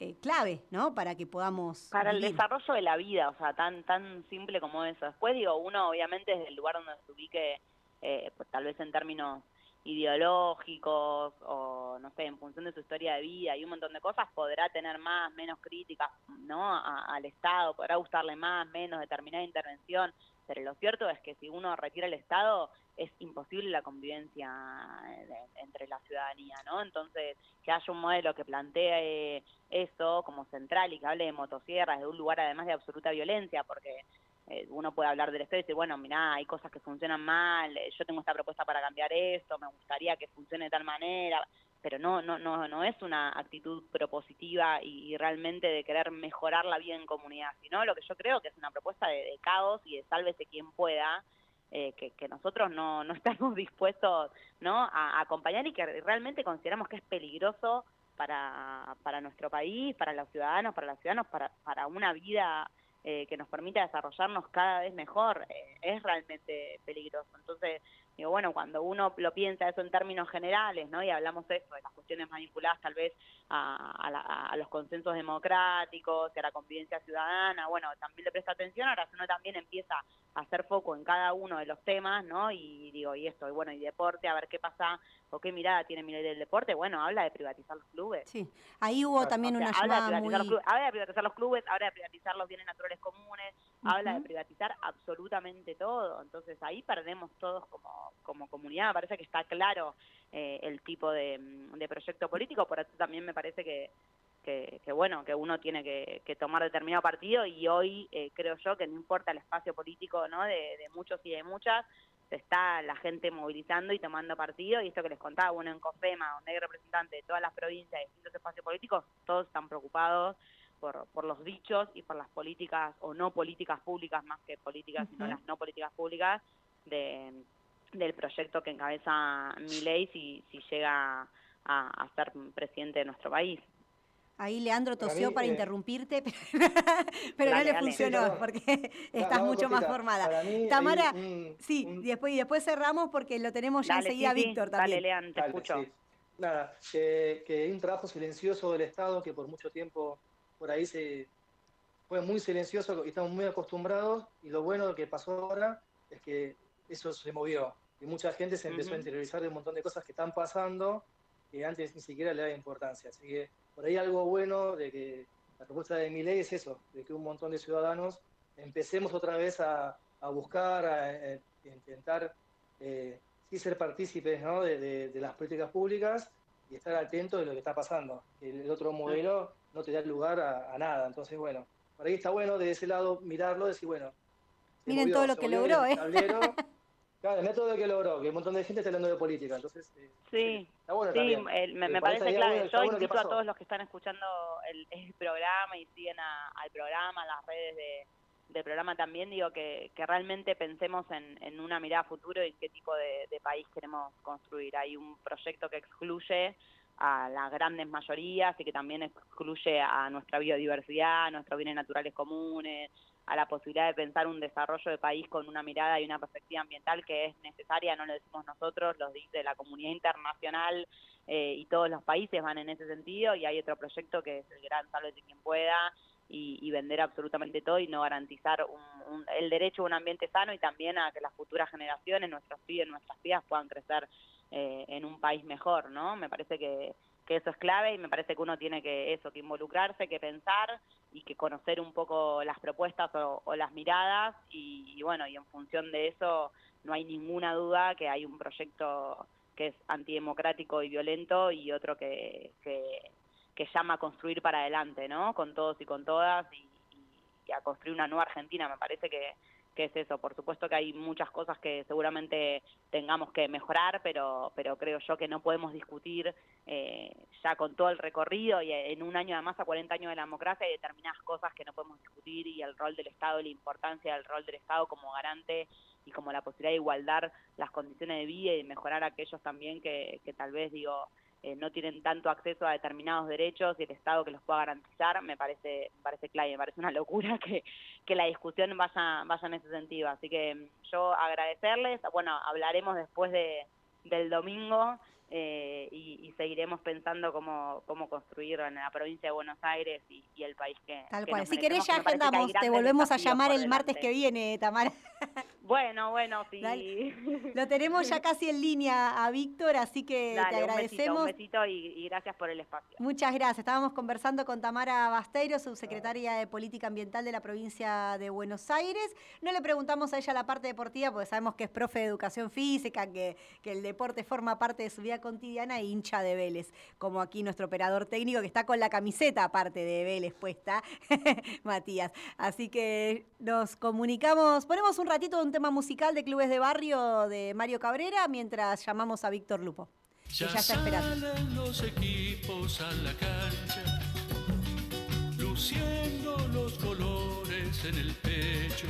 eh, clave, ¿no? Para que podamos... Para el desarrollo de la vida, o sea, tan, tan simple como eso. Después digo, uno obviamente desde el lugar donde se ubique, eh, pues, tal vez en términos ideológicos o no sé, en función de su historia de vida y un montón de cosas, podrá tener más, menos críticas, ¿no? al Estado, podrá gustarle más, menos determinada intervención, pero lo cierto es que si uno retira el Estado, es imposible la convivencia entre la ciudadanía, ¿no? Entonces, que haya un modelo que plantee eso como central y que hable de motosierras, de un lugar además de absoluta violencia, porque eh, uno puede hablar del Estado y decir, bueno, mira, hay cosas que funcionan mal, eh, yo tengo esta propuesta para cambiar esto, me gustaría que funcione de tal manera, pero no, no, no, no es una actitud propositiva y, realmente de querer mejorar la vida en comunidad, sino lo que yo creo que es una propuesta de, de caos y de sálvese quien pueda, eh, que, nosotros no, no estamos dispuestos ¿no? A, acompañar y que realmente consideramos que es peligroso para, para nuestro país, para los ciudadanos, para los ciudadanos, para, para una vida eh, que nos permita desarrollarnos cada vez mejor, eh, es realmente peligroso. Entonces, digo, bueno, cuando uno lo piensa eso en términos generales, ¿no? Y hablamos de eso, de las cuestiones manipuladas tal vez a, a, los consensos democráticos a la convivencia ciudadana, bueno, también le presta atención, ahora uno también empieza a hacer foco en cada uno de los temas, ¿no? Y digo, y esto, y bueno, y deporte, a ver qué pasa o qué mirada tiene Milei del deporte, bueno, habla de privatizar los clubes. Sí, ahí hubo también una habla de, muy... los clubes, habla de privatizar los clubes, habla de privatizar los bienes naturales comunes, habla de privatizar absolutamente todo, entonces ahí perdemos todos como, como comunidad, me parece que está claro eh, el tipo de, de proyecto político, por eso también me parece que que, bueno, que uno tiene que, tomar determinado partido. Y hoy eh, creo yo que no importa el espacio político ¿no? de, de, muchos y de muchas, está la gente movilizando y tomando partido, y esto que les contaba, uno en COFEMA, donde hay representantes de todas las provincias, de distintos espacios políticos, todos están preocupados por, por los dichos y por las políticas, o no políticas públicas más que políticas, sino las no políticas públicas de, del proyecto que encabeza mi ley si, si llega a, a ser presidente de nuestro país. Ahí Leandro tosió para, interrumpirte, pero, no le funcionó porque estás mucho más formada. Tamara, sí, Después, y después cerramos porque lo tenemos ya enseguida Víctor también. Dale, Leandro, te escucho. Nada, que, hay un trabajo silencioso del Estado que por mucho tiempo por ahí se fue muy silencioso y estamos muy acostumbrados y lo bueno que pasó ahora es que eso se movió y mucha gente se empezó a interiorizar de un montón de cosas que están pasando que antes ni siquiera le daba importancia. Así que por ahí algo bueno de que la propuesta de mi ley es eso, de que un montón de ciudadanos empecemos otra vez a, buscar, a, intentar eh, sí ser partícipes de, las políticas públicas y estar atentos de lo que está pasando. El, otro modelo no te da lugar a, nada. Entonces, bueno, por ahí está bueno de ese lado mirarlo, decir, bueno, miren todo lo que logró, ¿eh? Claro, el método que logró, que un montón de gente está hablando de política, entonces... Eh, sí, está bueno sí me, parece clave. Yo invito a todos los que están escuchando el, programa y siguen al programa, las redes de, del programa también, digo que, que realmente pensemos en, una mirada futuro y qué tipo de, de país queremos construir. Hay un proyecto que excluye a las grandes mayorías y que también excluye a nuestra biodiversidad, a nuestros bienes naturales comunes, a la posibilidad de pensar un desarrollo de país con una mirada y una perspectiva ambiental que es necesaria, no lo decimos nosotros, lo dice la comunidad internacional eh, y todos los países van en ese sentido y hay otro proyecto que es el gran salve de quien pueda y, vender absolutamente todo y no garantizar el derecho a un ambiente sano y también a que las futuras generaciones, nuestros pibes, nuestras pibas puedan crecer eh, en un país mejor, ¿no? Me parece que que eso es clave y me parece que uno tiene que eso, que involucrarse, que pensar y que conocer un poco las propuestas o, las miradas y, bueno, y en función de eso no hay ninguna duda que hay un proyecto que es antidemocrático y violento y otro que, que, llama a construir para adelante, ¿no? Con todos y con todas y, a construir una nueva Argentina. Me parece que, que es eso. Por supuesto que hay muchas cosas que seguramente tengamos que mejorar, pero, pero creo yo que no podemos discutir eh, ya con todo el recorrido y en un año además a 40 años de la democracia hay determinadas cosas que no podemos discutir y el rol del Estado la importancia del rol del Estado como garante y como la posibilidad de igualdar las condiciones de vida y mejorar aquellos también que, que tal vez digo eh, no tienen tanto acceso a determinados derechos y el Estado que los pueda garantizar, me parece, me parece clave, me parece una locura que, que la discusión vaya, vaya en ese sentido. Así que mm, yo agradecerles, bueno, hablaremos después de, del domingo eh, y, seguiremos pensando cómo, cómo construir en la provincia de Buenos Aires y, el país que Tal cual. Si querés ya agendamos, te volvemos a llamar el martes que viene, Tamara. Bueno, bueno, sí. Lo tenemos ya casi en línea a Víctor, así que te agradecemos. Un besito, y, gracias por el espacio. Muchas gracias. Estábamos conversando con Tamara Basteiro, subsecretaria de Política Ambiental de la provincia de Buenos Aires. No le preguntamos a ella la parte deportiva, porque sabemos que es profe de educación física, que, que el deporte forma parte de su vida cotidiana e hincha de Vélez, como aquí nuestro operador técnico que está con la camiseta aparte de Vélez puesta, Matías. Así que nos comunicamos, ponemos un ratito un tema musical de Clubes de Barrio de Mario Cabrera mientras llamamos a Víctor Lupo. Ya, ya está esperando. los equipos a la cancha, luciendo los colores en el pecho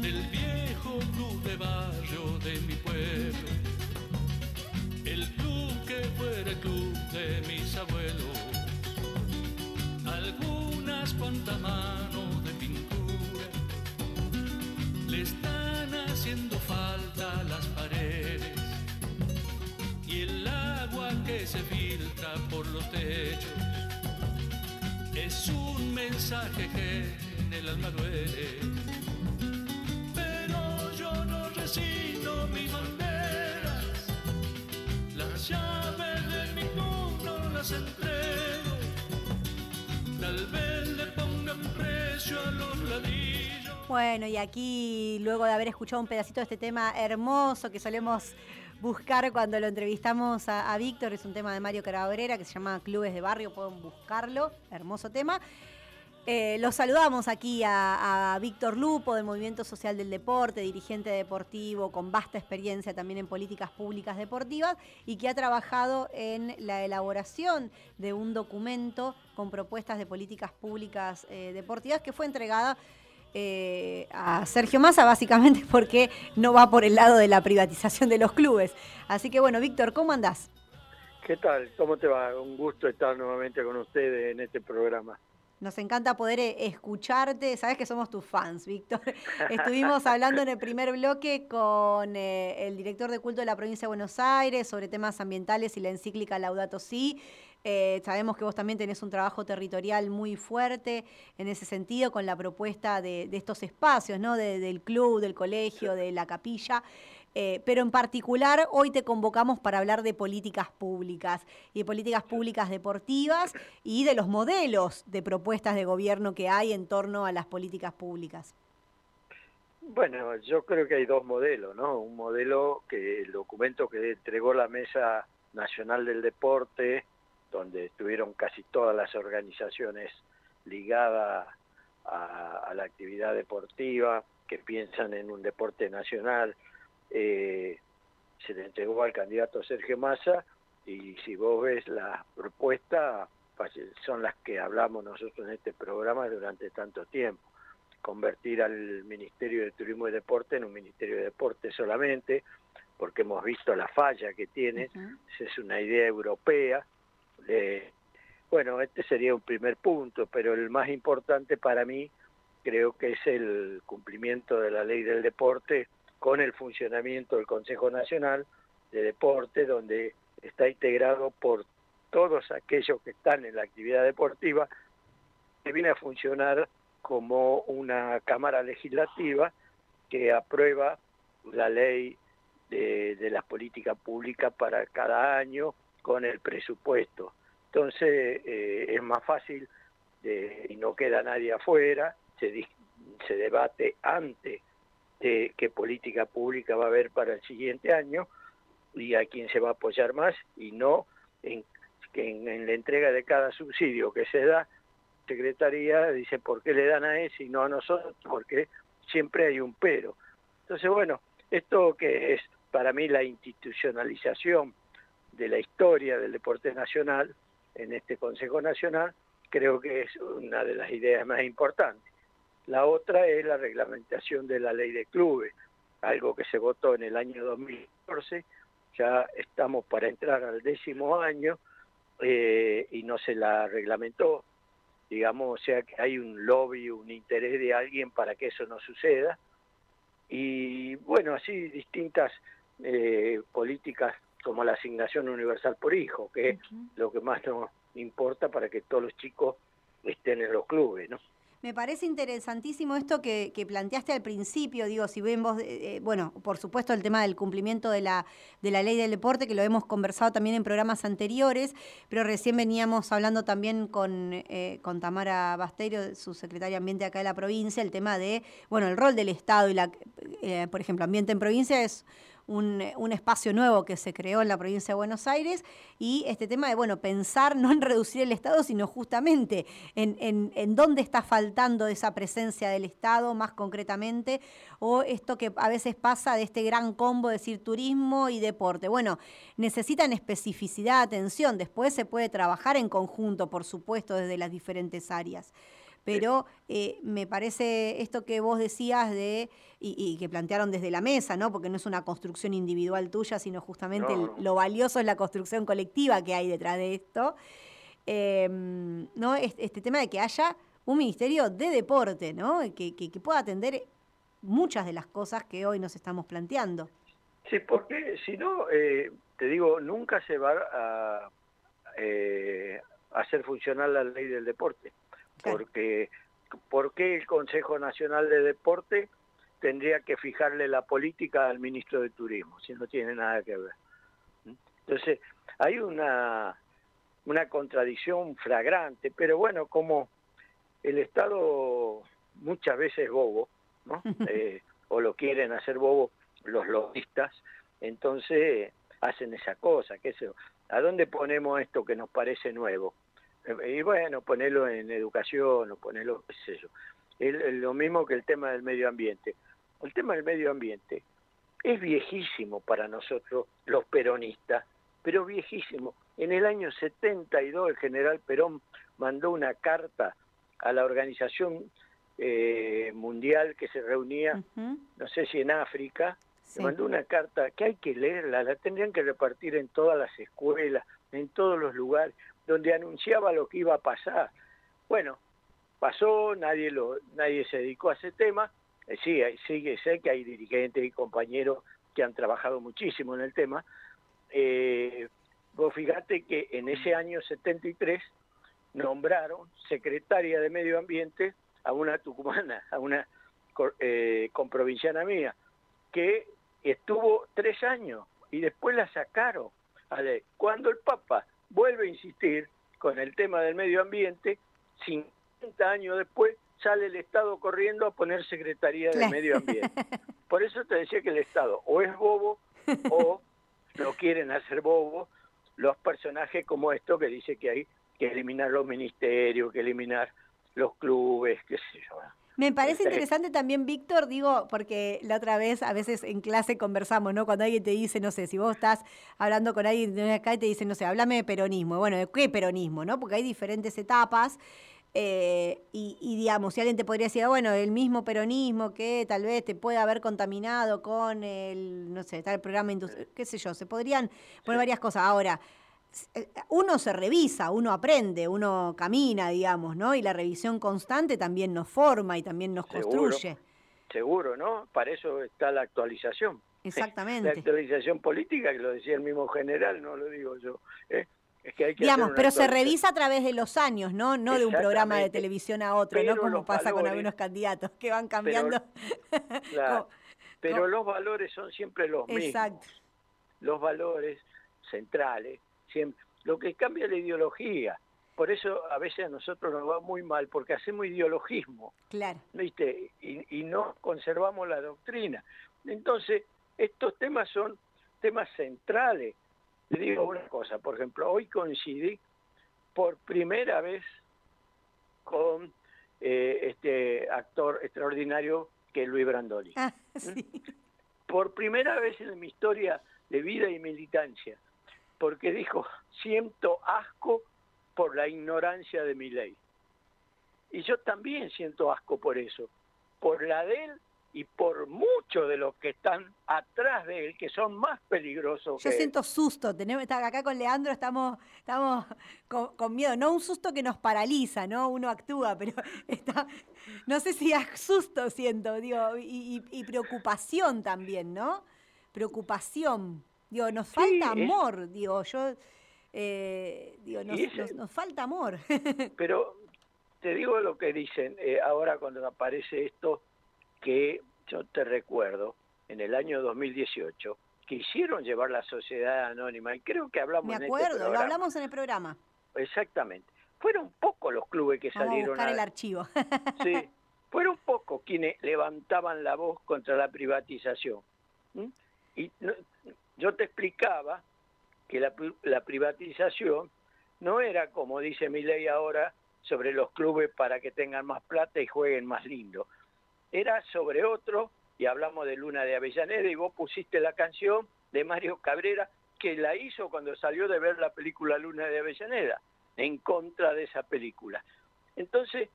del viejo club de barrio de mi que fuera el club de mis abuelos. Algunas cuantas manos de pintura le están haciendo falta las paredes y el agua que se filtra por los techos es un mensaje que en el alma duele. Pero yo no resigno mi bandera Bueno, y aquí, luego de haber escuchado un pedacito de este tema hermoso que solemos buscar cuando lo entrevistamos a, a Víctor, es un tema de Mario Carabrera que se llama Clubes de Barrio, pueden buscarlo, hermoso tema. Eh, los saludamos aquí a, Víctor Lupo del Movimiento Social del Deporte, dirigente deportivo con vasta experiencia también en políticas públicas deportivas y que ha trabajado en la elaboración de un documento con propuestas de políticas públicas eh, deportivas que fue entregada eh, a Sergio Massa, básicamente porque no va por el lado de la privatización de los clubes. Así que bueno, Víctor, ¿cómo andás? ¿Qué tal? ¿Cómo te va? Un gusto estar nuevamente con ustedes en este programa. Nos encanta poder eh, escucharte. Sabes que somos tus fans, Víctor. Estuvimos hablando en el primer bloque con eh, el director de culto de la provincia de Buenos Aires sobre temas ambientales y la encíclica Laudato Si. Eh, sabemos que vos también tenés un trabajo territorial muy fuerte en ese sentido con la propuesta de, estos espacios, ¿no? del club, del colegio, de la capilla. Eh, pero en particular hoy te convocamos para hablar de políticas públicas y de políticas públicas deportivas y de los modelos de propuestas de gobierno que hay en torno a las políticas públicas. Bueno, yo creo que hay dos modelos, ¿no? Un modelo que el documento que entregó la Mesa Nacional del Deporte, donde estuvieron casi todas las organizaciones ligadas a la actividad deportiva, que piensan en un deporte nacional, eh, se le entregó al candidato Sergio Massa y si vos ves la propuesta son las que hablamos nosotros en este programa durante tanto tiempo. Convertir al Ministerio de Turismo y Deporte en un Ministerio de Deporte solamente porque hemos visto la falla que tiene. Es una idea europea. Eh, bueno este sería un primer punto pero el más importante para mí creo que es el cumplimiento de la ley del deporte con el funcionamiento del Consejo Nacional de Deporte, donde está integrado por todos aquellos que están en la actividad deportiva, que viene a funcionar como una Cámara Legislativa que aprueba la ley de, las políticas públicas para cada año con el presupuesto. Entonces eh, es más fácil y no queda nadie afuera, se, se debate antes de qué política pública va a haber para el siguiente año y a quién se va a apoyar más y no en, en, la entrega de cada subsidio que se da, Secretaría dice por qué le dan a ese y no a nosotros, porque siempre hay un pero. Entonces, bueno, esto que es para mí la institucionalización de la historia del deporte nacional en este Consejo Nacional, creo que es una de las ideas más importantes. La otra es la reglamentación de la ley de clubes, algo que se votó en el año 2014, ya estamos para entrar al décimo año eh, y no se la reglamentó, digamos, o sea que hay un lobby, un interés de alguien para que eso no suceda. Y bueno, así distintas eh, políticas como la asignación universal por hijo, que es lo que más nos importa para que todos los chicos estén en los clubes, ¿no? Me parece interesantísimo esto que, planteaste al principio, digo, si ven vos, eh, eh, bueno, por supuesto el tema del cumplimiento de la, de la ley del deporte, que lo hemos conversado también en programas anteriores, pero recién veníamos hablando también con, eh, con Tamara Basterio, su secretaria de Ambiente acá de la provincia, el tema de, bueno, el rol del Estado y la, por ejemplo, Ambiente en Provincia es un, espacio nuevo que se creó en la provincia de Buenos Aires y este tema de, bueno, pensar no en reducir el Estado, sino justamente en, en, en dónde está faltando esa presencia del Estado más concretamente, o esto que a veces pasa de este gran combo, decir turismo y deporte. Bueno, necesitan especificidad, atención, después se puede trabajar en conjunto, por supuesto, desde las diferentes áreas pero eh, me parece esto que vos decías de y, que plantearon desde la mesa, ¿no? Porque no es una construcción individual tuya, sino justamente lo valioso es la construcción colectiva que hay detrás de esto. Em, ¿no? Este, tema de que haya un ministerio de deporte, ¿no? Que, que, pueda atender muchas de las cosas que hoy nos estamos planteando. Sí, porque si no, eh, te digo, nunca se va a eh, hacer funcionar la ley del deporte porque ¿por qué el Consejo Nacional de Deporte tendría que fijarle la política al ministro de Turismo si no tiene nada que ver? ¿Mm? Entonces, hay una, una contradicción flagrante, pero bueno, como el Estado muchas veces es bobo, ¿no? Eh, o lo quieren hacer bobo los lobistas, entonces hacen esa cosa, qué sé ¿A dónde ponemos esto que nos parece nuevo? Y bueno, ponerlo en educación o ponerlo, qué sé yo. Es lo mismo que el tema del medio ambiente. El tema del medio ambiente es viejísimo para nosotros, los peronistas, pero viejísimo. En el año 72 el general Perón mandó una carta a la organización eh, mundial que se reunía, no sé si en África, mandó una carta que hay que leerla, la tendrían que repartir en todas las escuelas, en todos los lugares, donde anunciaba lo que iba a pasar. Bueno, pasó, nadie lo, nadie se dedicó a ese tema. Eh, sí, sí, sé que hay dirigentes y compañeros que han trabajado muchísimo en el tema. Eh, vos fíjate que en ese año 73 nombraron secretaria de Medio Ambiente a una tucumana, a una eh, comprovinciana mía, que estuvo tres años y después la sacaron. Cuando el Papa vuelve a insistir con el tema del medio ambiente, 50 años después sale el Estado corriendo a poner Secretaría de Medio Ambiente. Por eso te decía que el Estado o es bobo o lo quieren hacer bobo los personajes como esto que dice que hay que eliminar los ministerios, que eliminar los clubes, qué sé yo. Me parece interesante también, Víctor, digo, porque la otra vez, a veces en clase conversamos, ¿no? Cuando alguien te dice, no sé, si vos estás hablando con alguien de acá y te dice, no sé, háblame de peronismo. Bueno, ¿de qué peronismo, no? Porque hay diferentes etapas. Eh, y, digamos, si alguien te podría decir, bueno, el mismo peronismo que tal vez te pueda haber contaminado con el, no sé, tal programa industrial, qué sé yo, se podrían poner varias cosas. Ahora, uno se revisa, uno aprende, uno camina, digamos, ¿no? Y la revisión constante también nos forma y también nos construye. Seguro, ¿no? Para eso está la actualización. Exactamente. La actualización política, que lo decía el mismo general, no lo digo yo. ¿eh? Es que hay que Digamos, pero se revisa a través de los años, ¿no? No de un programa de televisión a otro, ¿no? Como pasa con algunos candidatos que van cambiando. claro, pero los valores son siempre los mismos. Exacto. Los valores centrales siempre. Lo que cambia es la ideología. Por eso a veces a nosotros nos va muy mal, porque hacemos ideologismo. Claro. ¿viste? Y, no conservamos la doctrina. Entonces, estos temas son temas centrales. Le digo una cosa, por ejemplo, hoy coincidí por primera vez con eh, este actor extraordinario que Luis Brandoli. Ah. Por primera vez en mi historia de vida y militancia, porque dijo, siento asco por la ignorancia de mi ley. Y yo también siento asco por eso, por la de él y por muchos de los que están atrás de él, que son más peligrosos. Yo siento susto, tenemos, acá con Leandro estamos, estamos con, miedo, no un susto que nos paraliza, ¿no? Uno actúa, pero está, no sé si susto siento, digo, y, preocupación también, ¿no? Preocupación, digo, nos falta amor, digo, yo, eh, digo, nos, falta amor. pero te digo lo que dicen eh, ahora cuando aparece esto que yo te recuerdo, en el año 2018, quisieron llevar la sociedad anónima, y creo que hablamos Me este acuerdo, lo hablamos en el programa. Exactamente. Fueron pocos los clubes que salieron a buscar el archivo. sí, fueron pocos quienes levantaban la voz contra la privatización. Y yo te explicaba que la, privatización no era, como dice mi ley ahora, sobre los clubes para que tengan más plata y jueguen más lindo era sobre otro, y hablamos de Luna de Avellaneda, y vos pusiste la canción de Mario Cabrera, que la hizo cuando salió de ver la película Luna de Avellaneda, en contra de esa película. Entonces,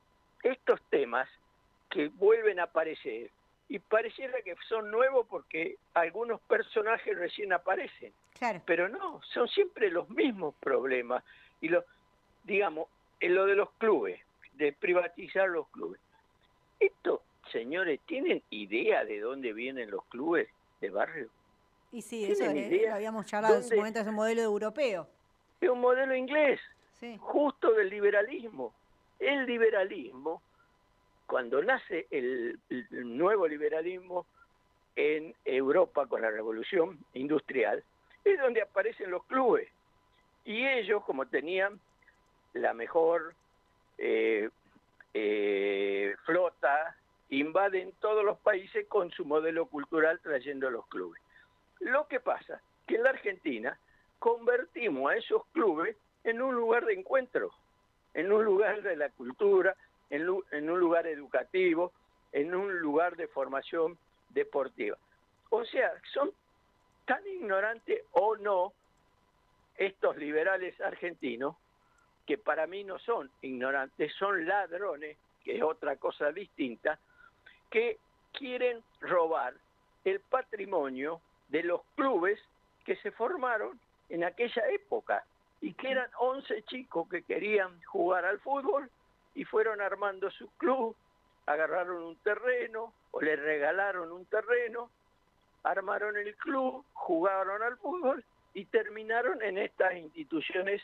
estos temas que vuelven a aparecer, y pareciera que son nuevos porque algunos personajes recién aparecen, pero no, son siempre los mismos problemas. Y lo, digamos, en lo de los clubes, de privatizar los clubes. Esto señores, ¿tienen idea de dónde vienen los clubes de barrio? Y sí, eso es, lo habíamos charlado en su momento, es un modelo europeo. Es un modelo inglés, justo del liberalismo. El liberalismo, cuando nace el, nuevo liberalismo en Europa con la revolución industrial, es donde aparecen los clubes. Y ellos, como tenían la mejor eh, eh, flota invaden todos los países con su modelo cultural trayendo los clubes. Lo que pasa que en la Argentina convertimos a esos clubes en un lugar de encuentro, en un lugar de la cultura, en, un lugar educativo, en un lugar de formación deportiva. O sea, son tan ignorantes o no estos liberales argentinos, que para mí no son ignorantes, son ladrones, que es otra cosa distinta, que quieren robar el patrimonio de los clubes que se formaron en aquella época y que eran 11 chicos que querían jugar al fútbol y fueron armando su club, agarraron un terreno o le regalaron un terreno, armaron el club, jugaron al fútbol y terminaron en estas instituciones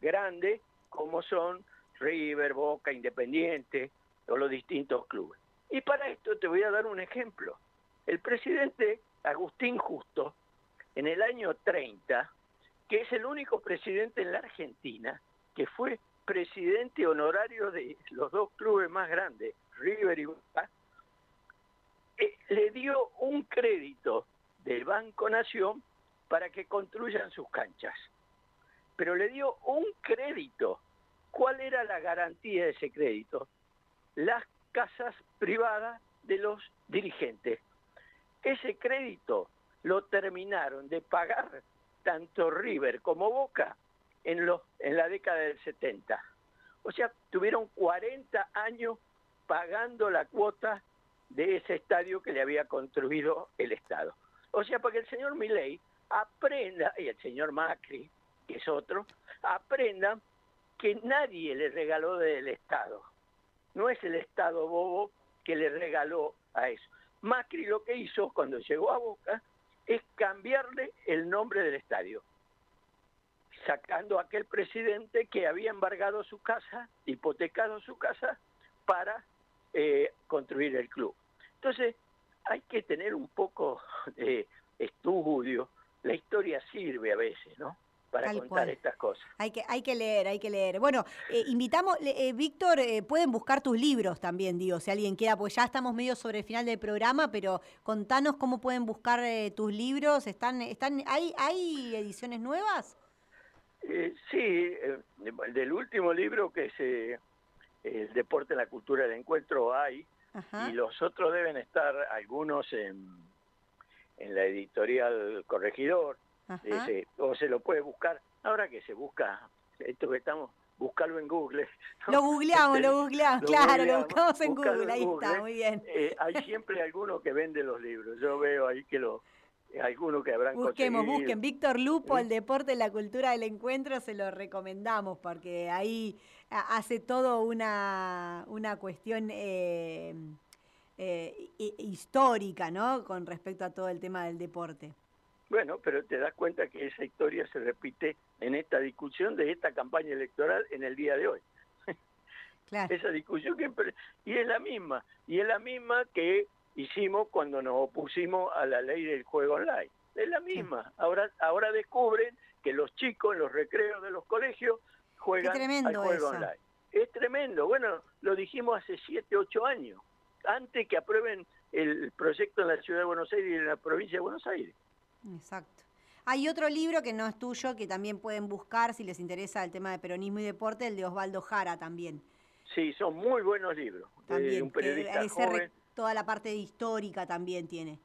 grandes como son River, Boca, Independiente o los distintos clubes. Y para esto te voy a dar un ejemplo. El presidente Agustín Justo, en el año 30, que es el único presidente en la Argentina que fue presidente honorario de los dos clubes más grandes, River y Boca, eh, le dio un crédito del Banco Nación para que construyan sus canchas. Pero le dio un crédito. ¿Cuál era la garantía de ese crédito? Las casas privadas de los dirigentes. Ese crédito lo terminaron de pagar tanto River como Boca en, en la década del 70. O sea, tuvieron 40 años pagando la cuota de ese estadio que le había construido el Estado. O sea, para que el señor Milei aprenda, y el señor Macri, que es otro, aprenda que nadie le regaló del Estado. No es el Estado bobo que le regaló a eso. Macri lo que hizo cuando llegó a Boca es cambiarle el nombre del estadio, sacando a aquel presidente que había embargado su casa, hipotecado su casa para eh, construir el club. Entonces, hay que tener un poco de estudio, la historia sirve a veces, ¿no? para contar estas cosas. Hay que, hay que leer, hay que leer. Bueno, eh, invitamos, eh, Víctor, eh, pueden buscar tus libros también, digo, si alguien quiera, pues ya estamos medio sobre el final del programa, pero contanos cómo pueden buscar tus libros. ¿Están, están, hay, ¿Hay ediciones nuevas? Sí, del último libro que es El deporte, la cultura del encuentro, hay y los otros deben estar, algunos en, en la editorial Corregidor, o se lo puede buscar, ahora que se busca, esto que estamos, buscarlo en Google. Lo googleamos, lo googleamos, claro, lo buscamos en Google, ahí está, muy bien. Eh, hay siempre alguno que vende los libros, yo veo ahí que lo alguno que habrán Busquemos, busquen. Víctor Lupo, el deporte, la cultura del encuentro, se lo recomendamos porque ahí hace todo una, una cuestión eh, eh, histórica, ¿no? Con respecto a todo el tema del deporte. Bueno, pero te das cuenta que esa historia se repite en esta discusión de esta campaña electoral en el día de hoy. Claro. Esa discusión que y es la misma, y es la misma que hicimos cuando nos opusimos a la ley del juego online. Es la misma. Ahora, ahora descubren que los chicos en los recreos de los colegios juegan al juego online. Es tremendo. Bueno, lo dijimos hace 7, 8 años, antes que aprueben el proyecto en la ciudad de Buenos Aires y en la provincia de Buenos Aires. Exacto. Hay otro libro que no es tuyo, que también pueden buscar si les interesa el tema de peronismo y deporte, el de Osvaldo Jara también. Sí, son muy buenos libros. También, un periodista joven toda la parte histórica también tiene.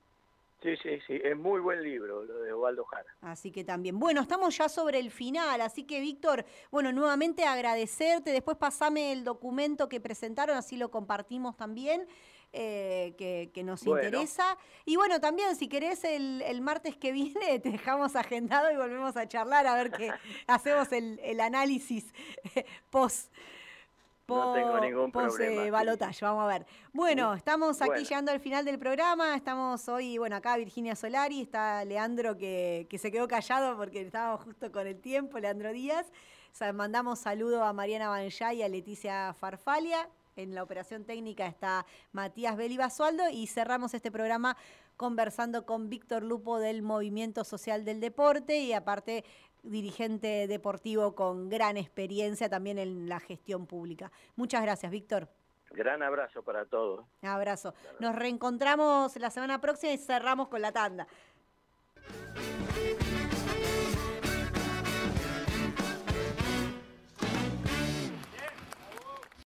Sí, sí, sí, es muy buen libro lo de Osvaldo Jara. Así que también. Bueno, estamos ya sobre el final, así que Víctor, bueno, nuevamente agradecerte, después pasame el documento que presentaron, así lo compartimos también, eh, que, nos interesa. Y bueno, también si querés el, el, martes que viene te dejamos agendado y volvemos a charlar a ver qué hacemos el, el análisis post no tengo ningún problema. balotaje, vamos a ver. Bueno, estamos aquí llegando al final del programa. Estamos hoy, bueno, acá Virginia Solari, está Leandro que, que se quedó callado porque estábamos justo con el tiempo, Leandro Díaz. mandamos saludo a Mariana Banjá y a Leticia Farfalia. En la operación técnica está Matías Beli Basualdo y cerramos este programa conversando con Víctor Lupo del Movimiento Social del Deporte y aparte dirigente deportivo con gran experiencia también en la gestión pública. Muchas gracias, Víctor. Gran abrazo para todos. Abrazo. Nos reencontramos la semana próxima y cerramos con la tanda.